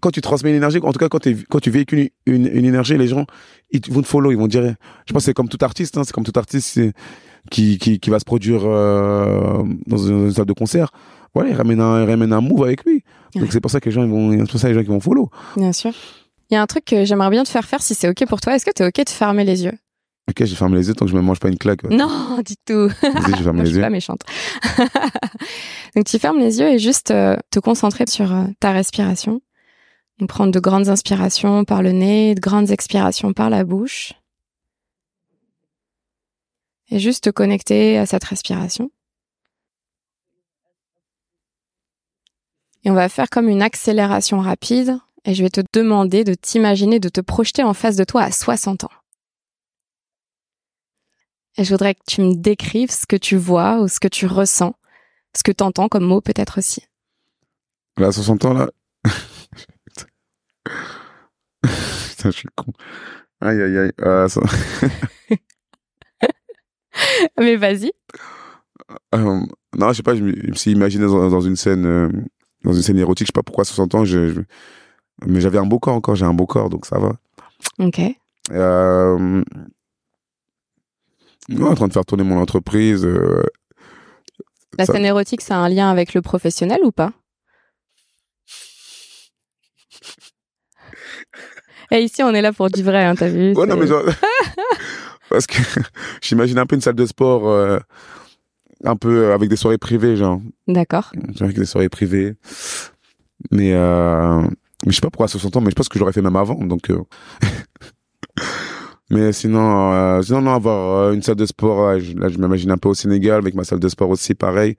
quand tu transmets l'énergie, en tout cas quand, quand tu véhicules une, une énergie, les gens ils vont te follow, ils vont dire. Je pense que c'est comme tout artiste, hein, c'est comme tout artiste c'est- qui, qui, qui va se produire euh, dans une, une salle de concert. Voilà, il ramène un, il ramène un move avec lui. Ouais. Donc c'est pour ça que les gens ils vont, c'est pour ça les gens qui vont follow. Bien sûr. Il y a un truc que j'aimerais bien te faire faire si c'est OK pour toi. Est-ce que tu es OK de fermer les yeux? Ok, je ferme les yeux tant que je me mange pas une claque. Non, du tout. Vas-y, je ferme je suis yeux. pas méchante. Donc, tu fermes les yeux et juste euh, te concentrer sur euh, ta respiration. Donc, prendre de grandes inspirations par le nez, de grandes expirations par la bouche. Et juste te connecter à cette respiration. Et on va faire comme une accélération rapide. Et je vais te demander de t'imaginer, de te projeter en face de toi à 60 ans. Et je voudrais que tu me décrives ce que tu vois ou ce que tu ressens, ce que tu entends comme mot peut-être aussi. Là, à 60 ans, là. Putain, je suis con. Aïe, aïe, aïe. Ah, ça- Mais vas-y. Euh, non, je sais pas, je me, je me suis imaginé dans, dans une scène, euh, dans une scène érotique, je sais pas pourquoi à 60 ans, je, je- mais j'avais un beau corps encore, j'ai un beau corps, donc ça va. Ok. Euh, ouais, en train de faire tourner mon entreprise. euh, La Ça- scène érotique, ça a un lien avec le professionnel ou pas? Et ici, on est là pour du vrai, hein, t'as vu Ouais, non, mais genre... Parce que j'imagine un peu une salle de sport, euh, un peu euh, avec des soirées privées, genre. D'accord. Avec des soirées privées. Mais, euh, mais je sais pas pourquoi à 60 ans, mais je pense que je l'aurais fait même avant, donc. euh. mais sinon, sinon, non, avoir une salle de sport, euh, je- là, je m'imagine un peu au Sénégal, avec ma salle de sport aussi, pareil.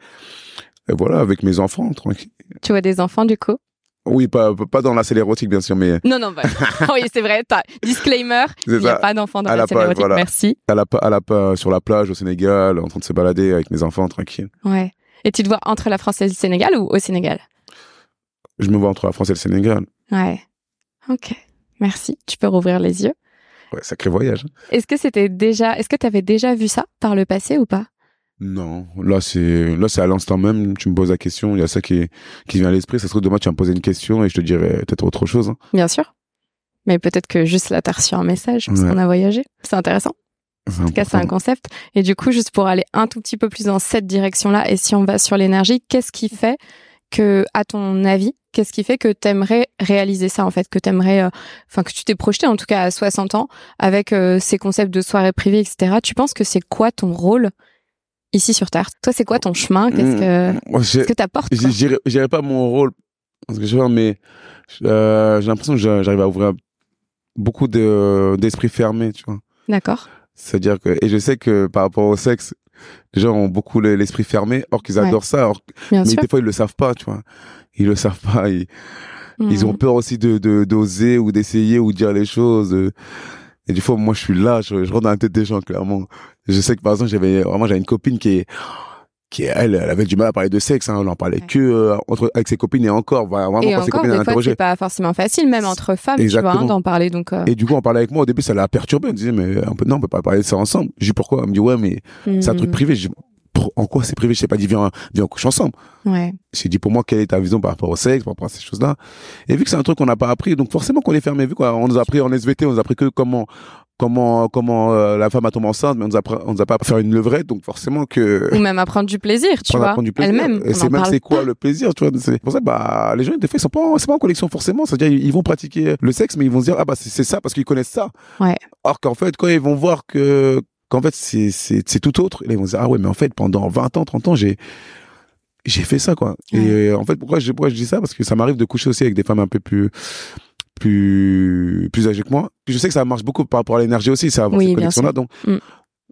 Et voilà, avec mes enfants, tranquille. Tu vois des enfants du coup? Oui, pas, pas dans la salle érotique, bien sûr, mais Non, non, bah, oui, c'est vrai. Disclaimer, il n'y a pas d'enfants dans À la la scène érotique. voilà. Merci. à la, à la, sur la plage au Sénégal, en train de se balader avec mes enfants, tranquille. Ouais. Et tu te vois entre la France et le Sénégal ou au Sénégal? Je me vois entre la France et le Sénégal. Ouais. Ok. Merci. Tu peux rouvrir les yeux. Ouais, sacré voyage. Est-ce que c'était déjà, est-ce que tu avais déjà vu ça par le passé ou pas? Non, là c'est là c'est à l'instant même. Tu me poses la question, il y a ça qui qui vient à l'esprit. Ça se trouve demain tu vas me poser une question et je te dirai peut-être autre chose. hein. Bien sûr. Mais peut-être que juste là, t'as reçu un message parce Ouais. qu'on a voyagé. C'est intéressant. En En tout cas, c'est un concept. Et du coup, juste pour aller un tout petit peu plus dans cette direction-là, et si on va sur l'énergie, qu'est-ce qui fait que, à ton avis, qu'est-ce qui fait que t'aimerais réaliser ça en fait, que t'aimerais, euh, enfin que tu t'es projeté en tout cas à 60 ans avec euh, ces concepts de soirée privée, etc. Tu penses que c'est quoi ton rôle ici sur Terre Toi, c'est quoi ton chemin? Qu'est-ce que, j'ai- qu'est-ce que t'apportes j'irai pas mon rôle parce que je vois mais euh, j'ai l'impression que j'a- j'arrive à ouvrir beaucoup de d'esprits fermés tu vois D'accord. c'est-à-dire que et je sais que par rapport au sexe les gens ont beaucoup le- l'esprit fermé or qu'ils Ouais. adorent ça or, Bien mais sûr. des fois ils le savent pas tu vois ils le savent pas ils, ils ont Mhm. peur aussi de de- d'oser ou d'essayer ou de dire les choses euh. et des fois moi je suis là je, je rentre dans la tête des gens clairement je sais que par exemple j'avais vraiment j'avais une copine qui est qui elle, elle avait du mal à parler de sexe, hein, elle en parlait Ouais. que euh, entre avec ses copines et encore, voilà, vraiment Et quand ses encore, copines des fois, interrogeait. c'est pas forcément facile, même entre femmes, tu vois, hein, d'en parler. Donc, euh, Et du coup, on parlait avec moi au début, ça l'a perturbé. Elle me disait, mais on peut, non, on peut pas parler de ça ensemble. Je dis pourquoi? Elle me dit, ouais, mais c'est un truc mhm. privé. Je dis, Pour- en quoi c'est privé? Je sais pas dit, viens, viens, on couche ensemble. Ouais. J'ai dit, pour moi, quelle est ta vision par rapport au sexe, par rapport à ces choses-là? Et vu que c'est un truc qu'on n'a pas appris, donc forcément qu'on est fermé. Vu qu'on nous a appris en SVT, on nous a appris que comment, comment, comment euh, la femme a tombé enceinte, mais on nous a, appris- on nous a pas à faire une levrette, donc forcément que. Ou même à prendre du plaisir, tu vois. prendre du plaisir. Elle-même. Et c'est même c'est quoi le plaisir, tu vois. C'est pour ça, bah, les gens, des fois, ils sont pas, en- c'est pas en connexion forcément. C'est-à-dire, ils ils vont pratiquer le sexe, mais ils vont se dire, ah, bah, c'est ça parce qu'ils connaissent ça. Ouais. Or qu'en fait, quand ils vont voir que, qu'en fait, c'est, c'est, c'est tout autre, ils vont se dire, ah ouais, mais en fait, pendant 20 ans, 30 ans, j'ai, j'ai fait ça, quoi. Ouais. Et euh, en fait, pourquoi je, pourquoi je dis ça? Parce que ça m'arrive de coucher aussi avec des femmes un peu plus, plus, plus âgées que moi. Puis je sais que ça marche beaucoup par rapport à l'énergie aussi, ça, Oui, cette connexion-là. Donc, Mm.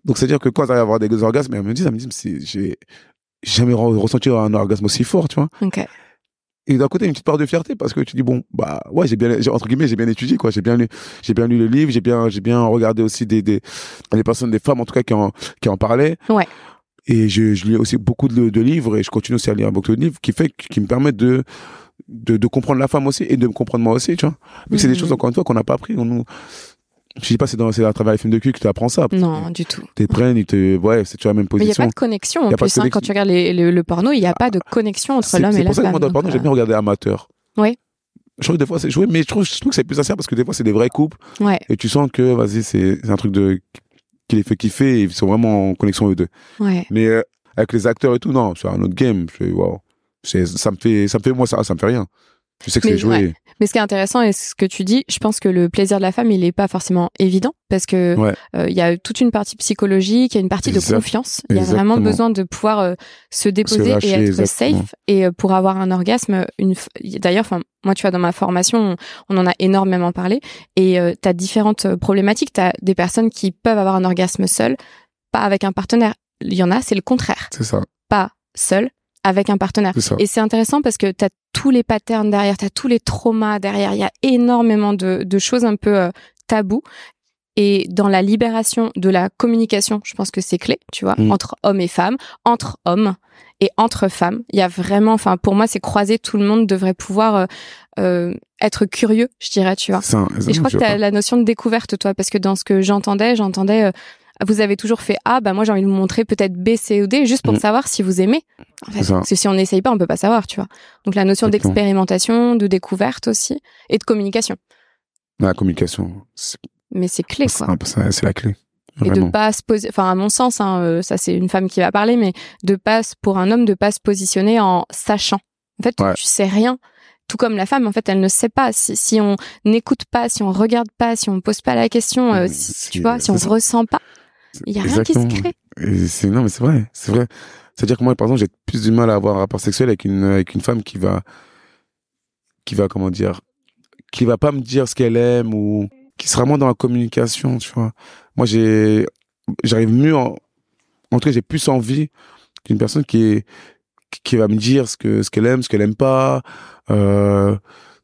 donc c'est-à-dire que quand j'arrive à avoir des orgasmes, elles me disent, elles me c'est, j'ai jamais re- ressenti un orgasme aussi fort, tu vois. Et d'un côté, une petite part de fierté parce que tu dis bon, bah ouais, j'ai bien, entre guillemets, j'ai bien étudié quoi, j'ai bien lu, j'ai bien lu le livre, j'ai bien, j'ai bien regardé aussi des, des, des personnes, des femmes en tout cas qui en, qui en parlaient. Ouais. Et je, je lis aussi beaucoup de, de livres et je continue aussi à lire beaucoup de livres qui fait, qui me permettent de, de, de comprendre la femme aussi et de me comprendre moi aussi, tu vois. Que c'est des Mhm. choses encore une fois qu'on n'a pas appris. On nous, je dis pas c'est dans, c'est à travers les films de cul que tu apprends ça. Non, du tout. Ils te prennent, ils te, ouais, c'est toujours la même Mais il n'y a position. pas de connexion en plus. hein, quand connexion. tu regardes les- le, le porno, il n'y a pas de connexion entre C'est l'homme c'est et la pour ça que femme. moi, dans le porno, j'aime euh, bien regarder amateur. Oui. Je trouve que des fois c'est joué, mais je trouve, je trouve que c'est plus sincère parce que des fois c'est des vrais couples Ouais, et tu sens que vas-y c'est c'est un truc de qui les fait kiffer et ils sont vraiment en connexion eux deux. ouais. Mais euh, avec les acteurs et tout non, c'est un autre game. Je fais, wow. Ça me fait ça me fait moi ça ça me fait rien. Je sais que Mais c'est joué. ouais. Mais ce qui est intéressant et ce que tu dis, je pense que le plaisir de la femme, il n'est pas forcément évident parce que Ouais. euh, il y a toute une partie psychologique, il y a une partie de confiance. Il y a vraiment besoin de pouvoir euh, se déposer lâcher, et être exactement. safe. Et euh, pour avoir un orgasme, une f- d'ailleurs, enfin moi, tu vois, dans ma formation, on, on en a énormément parlé. Et tu as différentes problématiques. Tu as des personnes qui peuvent avoir un orgasme seul, pas avec un partenaire. Il y en a, c'est le contraire. C'est ça. Pas seul, avec un partenaire. Et c'est intéressant parce que tu as tous les patterns derrière, tu as tous les traumas derrière. Il y a énormément de, de choses un peu euh, tabous. Et dans la libération de la communication, je pense que c'est clé, tu vois, Mm. entre hommes et femmes, entre hommes et entre femmes. Il y a vraiment, enfin, pour moi, c'est croisé. Tout le monde devrait pouvoir euh, euh, être curieux, je dirais, tu vois. Ça, Et je crois que tu as la notion de découverte, toi, parce que dans ce que j'entendais, j'entendais, euh, vous avez toujours fait A, bah moi j'ai envie de vous montrer peut-être B, C ou D, juste pour Mm. savoir si vous aimez. En fait, parce que si on n'essaye pas, on peut pas savoir, tu vois. Donc la notion d'expérimentation, de découverte aussi, et de communication. La communication, Mais c'est clé, quoi. c'est la clé. Et de pas se poser, enfin à mon sens, hein, euh, ça c'est une femme qui va parler, mais de pas, pour un homme, de pas se positionner en sachant. En fait, Ouais. tu sais rien. Tout comme la femme, en fait, elle ne sait pas. Si, si on n'écoute pas, si on regarde pas, si on pose pas la question, euh, Mais si- tu vois, si on ça. ressent pas, il y a rien qui se Exactement. crée. Non mais c'est vrai, c'est vrai. C'est-à-dire que moi par exemple, j'ai plus du mal à avoir un rapport sexuel avec une avec une femme qui va qui va comment dire qui va pas me dire ce qu'elle aime ou qui sera moins dans la communication, tu vois. Moi j'ai j'arrive mieux en en tout cas, j'ai plus envie d'une personne qui est qui va me dire ce que ce qu'elle aime, ce qu'elle aime pas euh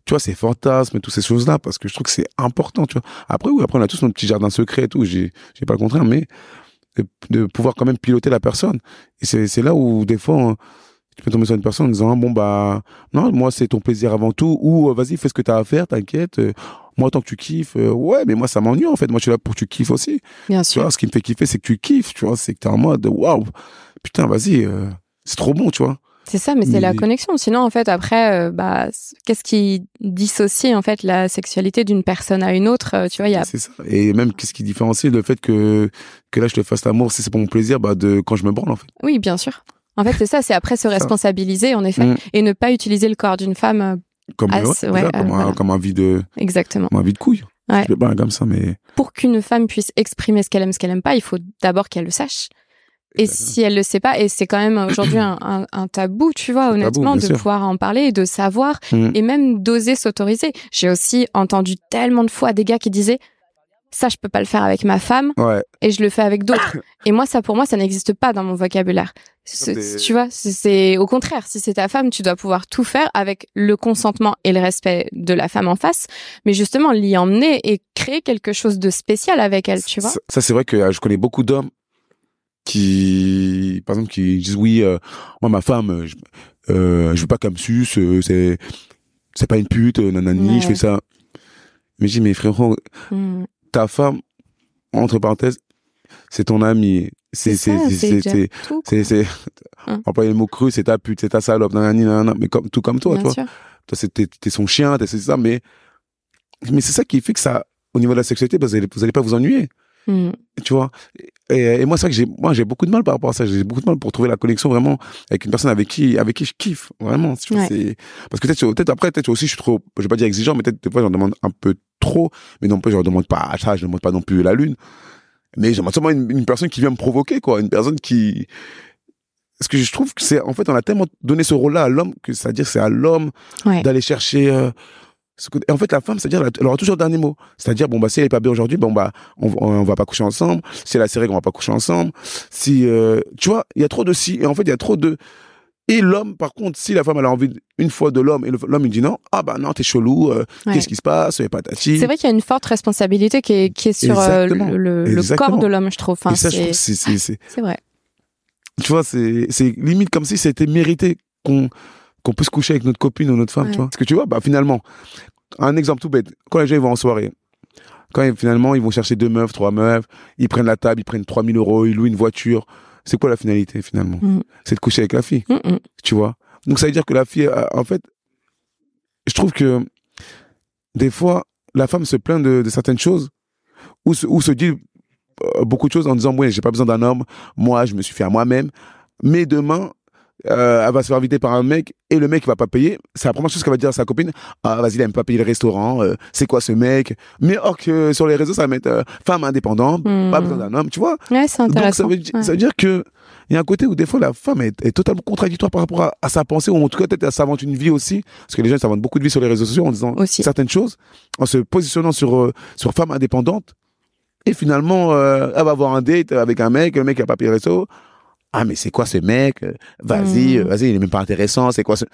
tu vois, ses fantasmes et toutes ces choses-là, parce que je trouve que c'est important, tu vois. Après, oui, après, on a tous notre petit jardin secret et tout, j'ai, j'ai pas le contraire, mais de, de pouvoir quand même piloter la personne. Et c'est, c'est là où, des fois, hein, tu peux tomber sur une personne en disant, ah, bon, bah, non, moi, c'est ton plaisir avant tout, ou, euh, vas-y, fais ce que t'as à faire, t'inquiète, euh, moi, tant que tu kiffes, euh, ouais, mais moi, ça m'ennuie, en fait. Moi, je suis là pour que tu kiffes aussi. Bien Tu sûr. vois, ce qui me fait kiffer, c'est que tu kiffes, tu vois, c'est que t'es en mode, waouh, putain, vas-y, euh, c'est trop bon, tu vois. C'est ça, mais c'est la connexion. Sinon, en fait, après, euh, bah, qu'est-ce qui dissocie en fait la sexualité d'une personne à une autre euh, Tu vois, il y a C'est ça. Et même, qu'est-ce qui différencie le fait que, que là, je te fasse l'amour, si c'est pour mon plaisir, bah, de quand je me branle, en fait. Oui, bien sûr. En fait, c'est ça, c'est après se responsabiliser, en effet, Mm. et ne pas utiliser le corps d'une femme. euh, Comme, ouais, ouais, euh, comme, un, voilà. comme un vie de, Exactement. comme un vie de couille. Ouais. Je pas comme ça, mais. Pour qu'une femme puisse exprimer ce qu'elle aime, ce qu'elle aime pas, il faut d'abord qu'elle le sache. Et si elle le sait pas, et c'est quand même aujourd'hui un, un- un tabou, tu vois, honnêtement, tabou, de sûr. pouvoir en parler et de savoir Mm. et même d'oser s'autoriser. J'ai aussi entendu tellement de fois des gars qui disaient ça, je peux pas le faire avec ma femme Ouais. et je le fais avec d'autres. et moi, ça, pour moi, ça n'existe pas dans mon vocabulaire. Tu vois, c'est- au contraire. Si c'est ta femme, tu dois pouvoir tout faire avec le consentement et le respect de la femme en face, mais justement l'y emmener et créer quelque chose de spécial avec elle, tu vois. Ça, ça, c'est vrai que euh, je connais beaucoup d'hommes qui, par exemple, qui disent oui, euh, moi ma femme, euh, je, euh, je veux pas qu'elle me suce, euh, c'est, c'est pas une pute, nanani, Ouais. je fais ça. Mais je dis mais frérot, Mm. ta femme, entre parenthèses, c'est ton ami, c'est, C'est c'est, c'est, c'est employer le mot cru, c'est ta pute, c'est ta salope, nanani, nanana, mais comme, tout comme toi, Bien toi. sûr. Toi, c'est, t'es, t'es son chien, t'es c'est ça, mais, mais c'est ça qui fait que ça, au niveau de la sexualité, bah, vous allez, vous allez pas vous ennuyer Mm. tu vois? Et, et moi c'est vrai que j'ai moi j'ai beaucoup de mal par rapport à ça j'ai beaucoup de mal pour trouver la connexion vraiment avec une personne avec qui avec qui je kiffe vraiment tu vois, Ouais. c'est parce que peut-être peut-être après peut-être aussi je suis trop je vais pas dire exigeant mais peut-être des fois j'en demande un peu trop mais non plus je leur demande pas ça je demande pas non plus la lune mais j'aimerais seulement une, une personne qui vient me provoquer quoi une personne qui parce que je trouve que c'est en fait on a tellement donné ce rôle-là à l'homme que c'est à dire c'est à l'homme Ouais. d'aller chercher euh, ce et en fait la femme c'est à dire elle aura toujours le dernier mot c'est à dire bon bah si elle est pas bien aujourd'hui bon bah on, on, va pas coucher ensemble si elle a ses règles on va pas coucher ensemble si euh, tu vois il y a trop de si et en fait il y a trop de et l'homme par contre si la femme elle a envie une fois de l'homme et l'homme il dit non ah bah non t'es chelou euh, Ouais. qu'est-ce qui se passe et patati C'est vrai qu'il y a une forte responsabilité qui est, qui est sur euh, le, corps de l'homme, je trouve. Enfin, c'est vrai. tu vois c'est c'est limite comme si c'était mérité qu'on qu'on puisse coucher avec notre copine ou notre femme Ouais. tu vois parce que tu vois bah finalement un exemple tout bête quand les gens ils vont en soirée quand finalement ils vont chercher deux meufs trois meufs ils prennent la table ils prennent 3000 euros ils louent une voiture c'est quoi la finalité finalement? Mhm. c'est de coucher avec la fille Mm, mm. tu vois donc ça veut dire que la fille euh, en fait je trouve que des fois la femme se plaint de, de certaines choses ou se, ou se dit euh, beaucoup de choses en disant ouais j'ai pas besoin d'un homme moi je me suis fait à moi-même mais demain euh, elle va se faire inviter par un mec et le mec va pas payer c'est la première chose qu'elle va dire à sa copine ah vas-y il aime pas payer le restaurant euh, c'est quoi ce mec? Mais or que sur les réseaux ça va mettre euh, femme indépendante Mm. pas besoin d'un homme tu vois? Ouais, c'est donc ça intéressant. veut, Ouais. ça veut dire que il y a un côté où des fois la femme est, est totalement contradictoire par rapport à, à sa pensée ou en tout cas peut-être elle s'invente une vie aussi parce que les gens s'inventent beaucoup de vie sur les réseaux sociaux en disant Aussi. certaines choses en se positionnant sur sur femme indépendante et finalement elle va avoir un date avec un mec le mec a pas payé le resto ah mais c'est quoi ce mec? Euh, vas-y Mm. euh, vas-y il est même pas intéressant c'est quoi ce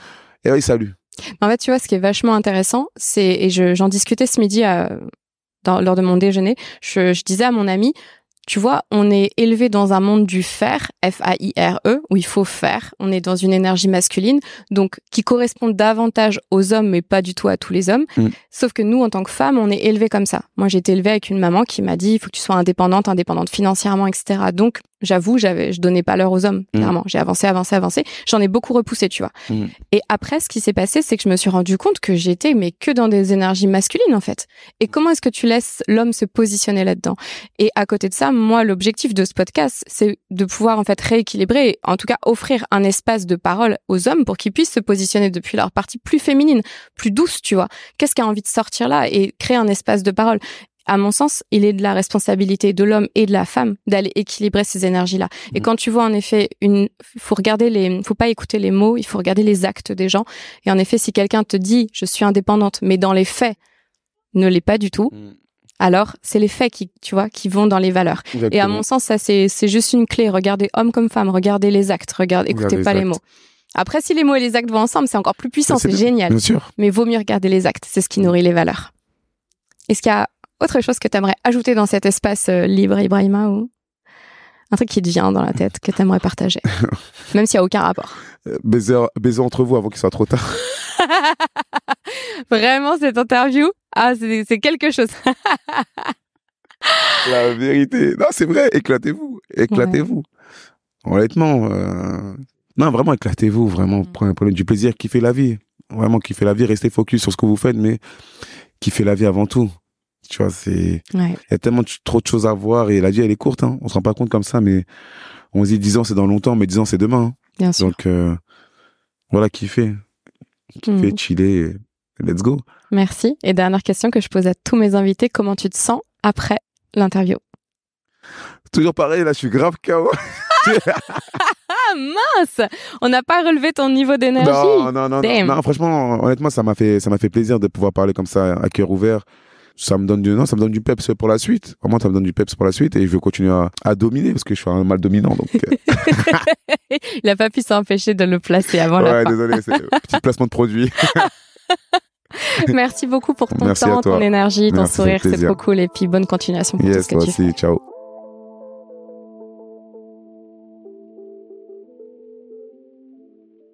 et oui salut En fait, tu vois, ce qui est vachement intéressant, c'est et je- j'en discutais ce midi à- dans- lors de mon déjeuner. Je, je disais à mon ami, tu vois, on est élevé dans un monde du faire, F-A-I-R-E, où il faut faire. On est dans une énergie masculine, donc qui correspond davantage aux hommes, mais pas du tout à tous les hommes. Mm. Sauf que nous, en tant que femmes, on est élevé comme ça. Moi, j'ai été élevée avec une maman qui m'a dit, il faut que tu sois indépendante, indépendante financièrement, etc. Donc, j'avoue, j'avais, je donnais pas l'heure aux hommes. Mm. Clairement, j'ai avancé, avancé, avancé. J'en ai beaucoup repoussé, tu vois. Mm. Et après, ce qui s'est passé, c'est que je me suis rendu compte que j'étais, mais que dans des énergies masculines, en fait. Et comment est-ce que tu laisses l'homme se positionner là-dedans? Et à côté de ça, moi, l'objectif de ce podcast, c'est de pouvoir, en fait, rééquilibrer, et en tout cas, offrir un espace de parole aux hommes pour qu'ils puissent se positionner depuis leur partie plus féminine, plus douce, tu vois. Qu'est-ce qui a envie de sortir là et créer un espace de parole? À mon sens, il est de la responsabilité de l'homme et de la femme d'aller équilibrer ces énergies-là. Et Mhm. quand tu vois en effet une, faut regarder les, faut pas écouter les mots, il faut regarder les actes des gens. Et en effet, si quelqu'un te dit je suis indépendante, mais dans les faits ne l'est pas du tout, alors c'est les faits qui, tu vois, qui vont dans les valeurs. Et à mon sens, ça c'est c'est juste une clé. Regardez homme comme femme, regardez les actes, regardez, écoutez Regardez les pas les actes. mots. Après, si les mots et les actes vont ensemble, c'est encore plus puissant, c'est génial. bien sûr Mais vaut mieux regarder les actes, c'est ce qui nourrit les valeurs. Est-ce qu'il y a autre chose que tu aimerais ajouter dans cet espace euh, libre, Ibrahima, ou un truc qui te vient dans la tête que tu aimerais partager, même s'il n'y a aucun rapport Euh, baiser baiser entre vous avant qu'il soit trop tard Vraiment, cette interview, ah, c'est quelque chose. La vérité. Non, c'est vrai, éclatez-vous. Éclatez-vous. Honnêtement, euh... non, vraiment, éclatez-vous. Vraiment, Mm. prenez, prenez du plaisir, kiffez la vie. Vraiment, kiffez la vie, restez focus sur ce que vous faites, mais kiffez la vie avant tout. Tu vois, c'est, Ouais. il y a tellement de- trop de choses à voir et la vie, elle est courte, hein. On se rend pas compte comme ça, mais on se dit 10 ans, c'est dans longtemps, mais 10 ans, c'est demain. hein. Bien sûr. Donc euh, voilà, kiffer, kiffer, Mhm. chiller, et let's go. Merci. Et dernière question que je pose à tous mes invités, comment tu te sens après l'interview? Toujours pareil, là, je suis grave KO. Ah mince On n'a pas relevé ton niveau d'énergie. Non, non, non, non, non, franchement, honnêtement, ça m'a fait, ça m'a fait plaisir de pouvoir parler comme ça à cœur ouvert. Ça me donne du, non, ça me donne du peps pour la suite. Vraiment, ça me donne du peps pour la suite et je veux continuer à, à dominer parce que je suis un mal dominant. Donc, euh, Il n'a pas pu s'empêcher de le placer avant la ouais, fin. désolé, c'est petit placement de produit. Merci beaucoup pour ton Merci temps, ton énergie, ton Merci, sourire, c'est trop cool. Et puis bonne continuation pour tout yes, ce que toi tu fais. aussi, ciao.